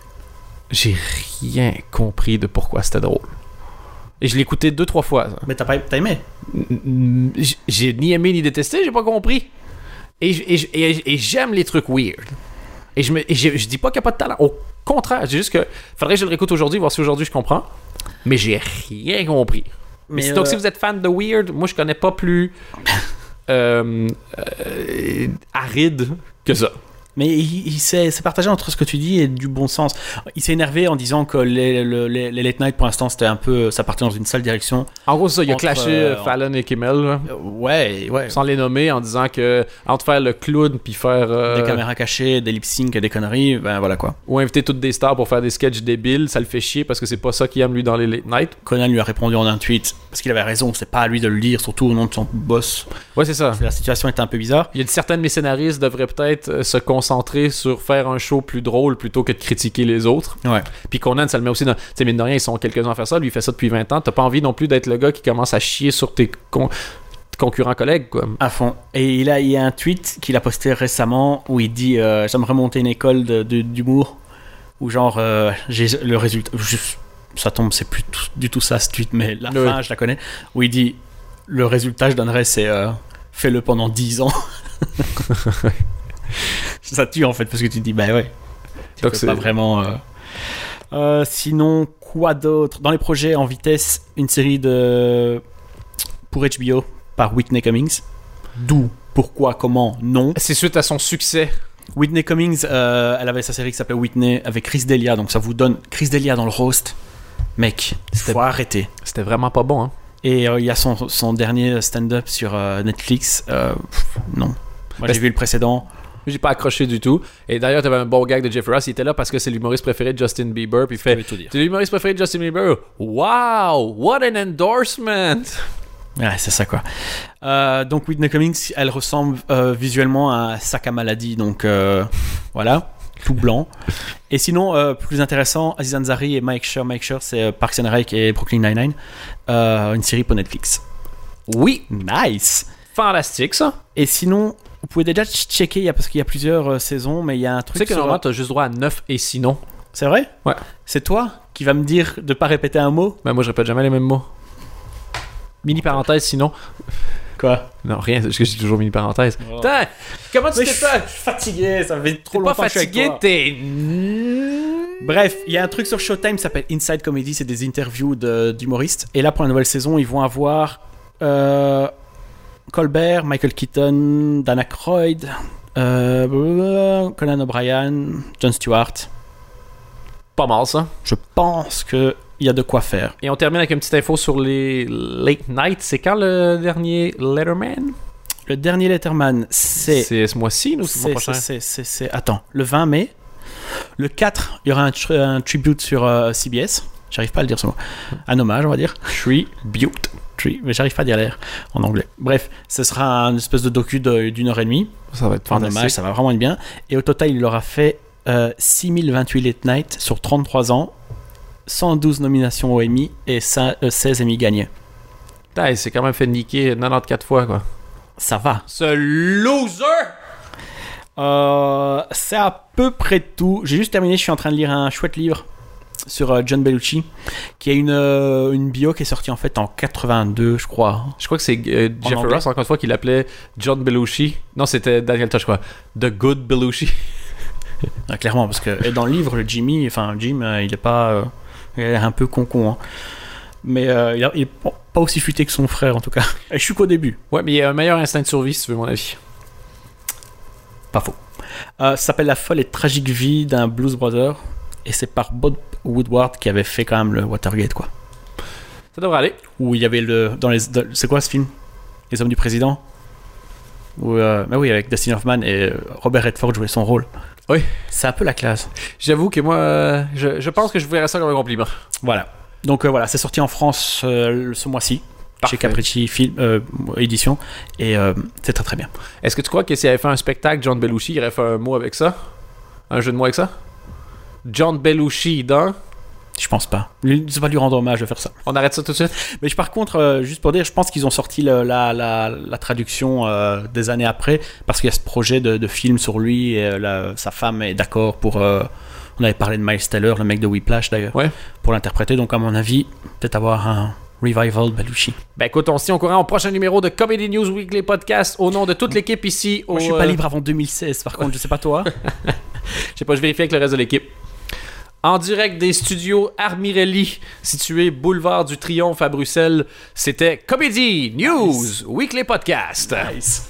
j'ai rien compris de pourquoi c'était drôle. Et je l'ai écouté deux, trois fois. ça. Mais t'as pas t'as aimé? J'ai ni aimé ni détesté, j'ai pas compris. Et, j'aime les trucs weird. Et je, me, et je, je dis pas qu'il n'y a pas de talent. Au contraire, j'ai juste que. Faudrait que je le réécoute aujourd'hui, voir si aujourd'hui je comprends. Mais j'ai rien compris. Mais Mais, donc, euh, si vous êtes fan de weird, moi je connais pas plus. euh, euh, aride que ça. Mais il, il s'est partagé entre ce que tu dis et du bon sens. Il s'est énervé en disant que les, le- les, les late night pour l'instant c'était un peu. ça partait dans une sale direction. En gros, ça, il a clashé euh, euh, Fallon et Kimmel, là, Euh, ouais, ouais. sans les nommer, en disant que entre faire le clown puis faire. euh, Des caméras cachées, des lip sync et des conneries, ben voilà quoi. ou inviter toutes des stars pour faire des sketchs débiles, ça le fait chier parce que c'est pas ça qu'il aime lui dans les late night. Conan lui a répondu en un tweet parce qu'il avait raison, c'est pas à lui de le dire, surtout au nom de son boss. Ouais, c'est ça. La situation était un peu bizarre. Il y a certains de mes scénaristes devraient peut-être se concentrer sur faire un show plus drôle plutôt que de critiquer les autres. Ouais. Puis Conan, ça le met aussi dans. Tu sais, mine de rien, ils sont quelques-uns à faire ça. Lui, il fait ça depuis 20 ans. T'as pas envie non plus d'être le gars qui commence à chier sur tes con- concurrents collègues, quoi. À fond. Et il, a, il y a un tweet qu'il a posté récemment où il dit euh, J'aimerais monter une école d'humour. Où genre, euh, j'ai le résultat. je- ça tombe, c'est plus tout- du tout ça ce tweet, mais la Oui. fin, je la connais. Où il dit Le résultat, je donnerais, c'est euh, fais-le pendant 10 ans. ça tue en fait, parce que tu te dis Bah ouais. Tu Donc peux pas vraiment. euh, Euh, sinon, quoi d'autre? Dans les projets en vitesse, une série de pour HBO par Whitney Cummings. D'où, pourquoi, comment, non. C'est suite à son succès. Whitney Cummings, euh, elle avait sa série qui s'appelait Whitney avec Chris Delia, donc ça vous donne Chris Delia dans le roast. Mec, C'était- faut arrêter. C'était vraiment pas bon, hein. Et euh, il y a son, son dernier stand-up sur Netflix. pff, non. Moi j'ai vu le précédent. J'ai pas accroché du tout. Et d'ailleurs, t'avais un bon gag de Jeff Ross. Il était là parce que c'est l'humoriste préféré de Justin Bieber. Puis il fait. T'es l'humoriste préféré de Justin Bieber? Wow, what an endorsement. Ouais, c'est ça quoi. Euh, donc Whitney Cummings, elle ressemble euh, visuellement à un sac à maladie, donc euh, voilà, tout blanc. Et sinon, plus intéressant, Aziz Ansari et Mike Schur. Mike Schur, c'est Parks and Rec et Brooklyn Nine-Nine, une série pour Netflix. Oui, Nice. fantastique ça. Et sinon, vous pouvez déjà checker, parce qu'il y a plusieurs euh, saisons, mais il y a un Tu truc. sais que sur- normalement, t'as juste droit à 9 et sinon. C'est vrai? Ouais. C'est toi qui va me dire de pas répéter un mot? Ben moi, je répète jamais les mêmes mots. Mini parenthèse sinon. Quoi? Non, rien, parce que j'ai toujours mini parenthèse. Oh. Putain, comment tu t'es je fait suis fatigué, ça fait trop pas longtemps que je suis avec fatigué, toi. t'es. Bref, il y a un truc sur Showtime qui s'appelle Inside Comedy, c'est des interviews de- d'humoristes. Et là, pour la nouvelle saison, ils vont avoir euh, Colbert, Michael Keaton, Dana Aykroyd, euh, Conan O'Brien, Jon Stewart. Pas mal ça. Je pense qu'il y a de quoi faire. Et on termine avec une petite info sur les late night. C'est quand le dernier Letterman? Le dernier Letterman, c'est. C'est ce mois-ci ou c'est le mois C'est, prochain c'est, Attends, le 20 mai. Le 4, il y aura un tribute sur euh, CBS. J'arrive pas à le dire ce mot. Un hommage, on va dire. Tribute. Tree, mais j'arrive pas à dire l'air en anglais. Bref, ce sera une espèce de docu d'une heure et demie. Ça va être Enfin, hommage, ça va vraiment être bien. Et au total, il aura fait euh, 6028 late night sur 33 ans, 112 nominations au Emmy et cin- euh, 16 Emmy gagnés. Putain, il s'est quand même fait niquer 94 fois, quoi. Ça va. Ce loser! Euh, c'est à peu près tout. J'ai juste terminé, je suis en train de lire un chouette livre sur euh, John Bellucci, qui est une, euh, une bio qui est sortie en fait en 82, je crois. Je crois que c'est euh, Jeff. Ross, encore une fois, qui l'appelait John Belushi. Non, c'était Daniel Tosh, quoi. The Good Belushi. Ah, clairement, parce que dans le livre, le Jimmy, enfin Jim, euh, il est pas, euh, il a un peu con-con. hein. Mais euh, il, a- il est pas aussi futé que son frère en tout cas. Et je suis qu'au début. Ouais, mais il y a un meilleur instinct de survie, si tu veux mon avis. Pas faux. Ça s'appelle La folle et tragique vie d'un blues brother. Et c'est par Bob Woodward qui avait fait quand même le Watergate, quoi. Ça devrait aller. Où il y avait le. Dans les, c'est quoi ce film? Les hommes du président? Où, euh, bah oui, avec Dustin Hoffman et euh, Robert Redford jouaient son rôle. Oui. C'est un peu la classe. J'avoue que moi, euh, je, je pense que je verrais ça comme un compliment. Voilà. Donc euh, voilà, c'est sorti en France euh, ce mois-ci. Chez Capricci Film Édition. Et c'est très très bien. Est-ce que tu crois que s'il avait fait un spectacle, John Belushi, il aurait fait un mot avec ça? Un jeu de mots avec ça? John Belushi dans. Je pense pas. C'est pas lui rendre hommage de faire ça. On arrête ça tout de suite? Mais je, par contre, euh, juste pour dire, je pense qu'ils ont sorti le- la, la, la traduction euh, des années après, parce qu'il y a ce projet de, de film sur lui, et euh, la- sa femme est d'accord pour... on avait parlé de Miles Teller, le mec de Whiplash d'ailleurs, Ouais. pour l'interpréter, donc à mon avis, peut-être avoir un revival Belushi. Ben écoute, on se tient au courant au prochain numéro de Comedy News Weekly Podcast au nom de toute l'équipe ici. Au, Moi, je suis pas libre avant 2016, par contre, je sais pas toi. Je sais pas, je vérifie avec le reste de l'équipe. En direct des studios Armirelli, situés boulevard du Triomphe à Bruxelles, c'était Comedy News Weekly Podcast. nice.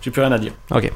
J'ai plus rien à dire. Ok.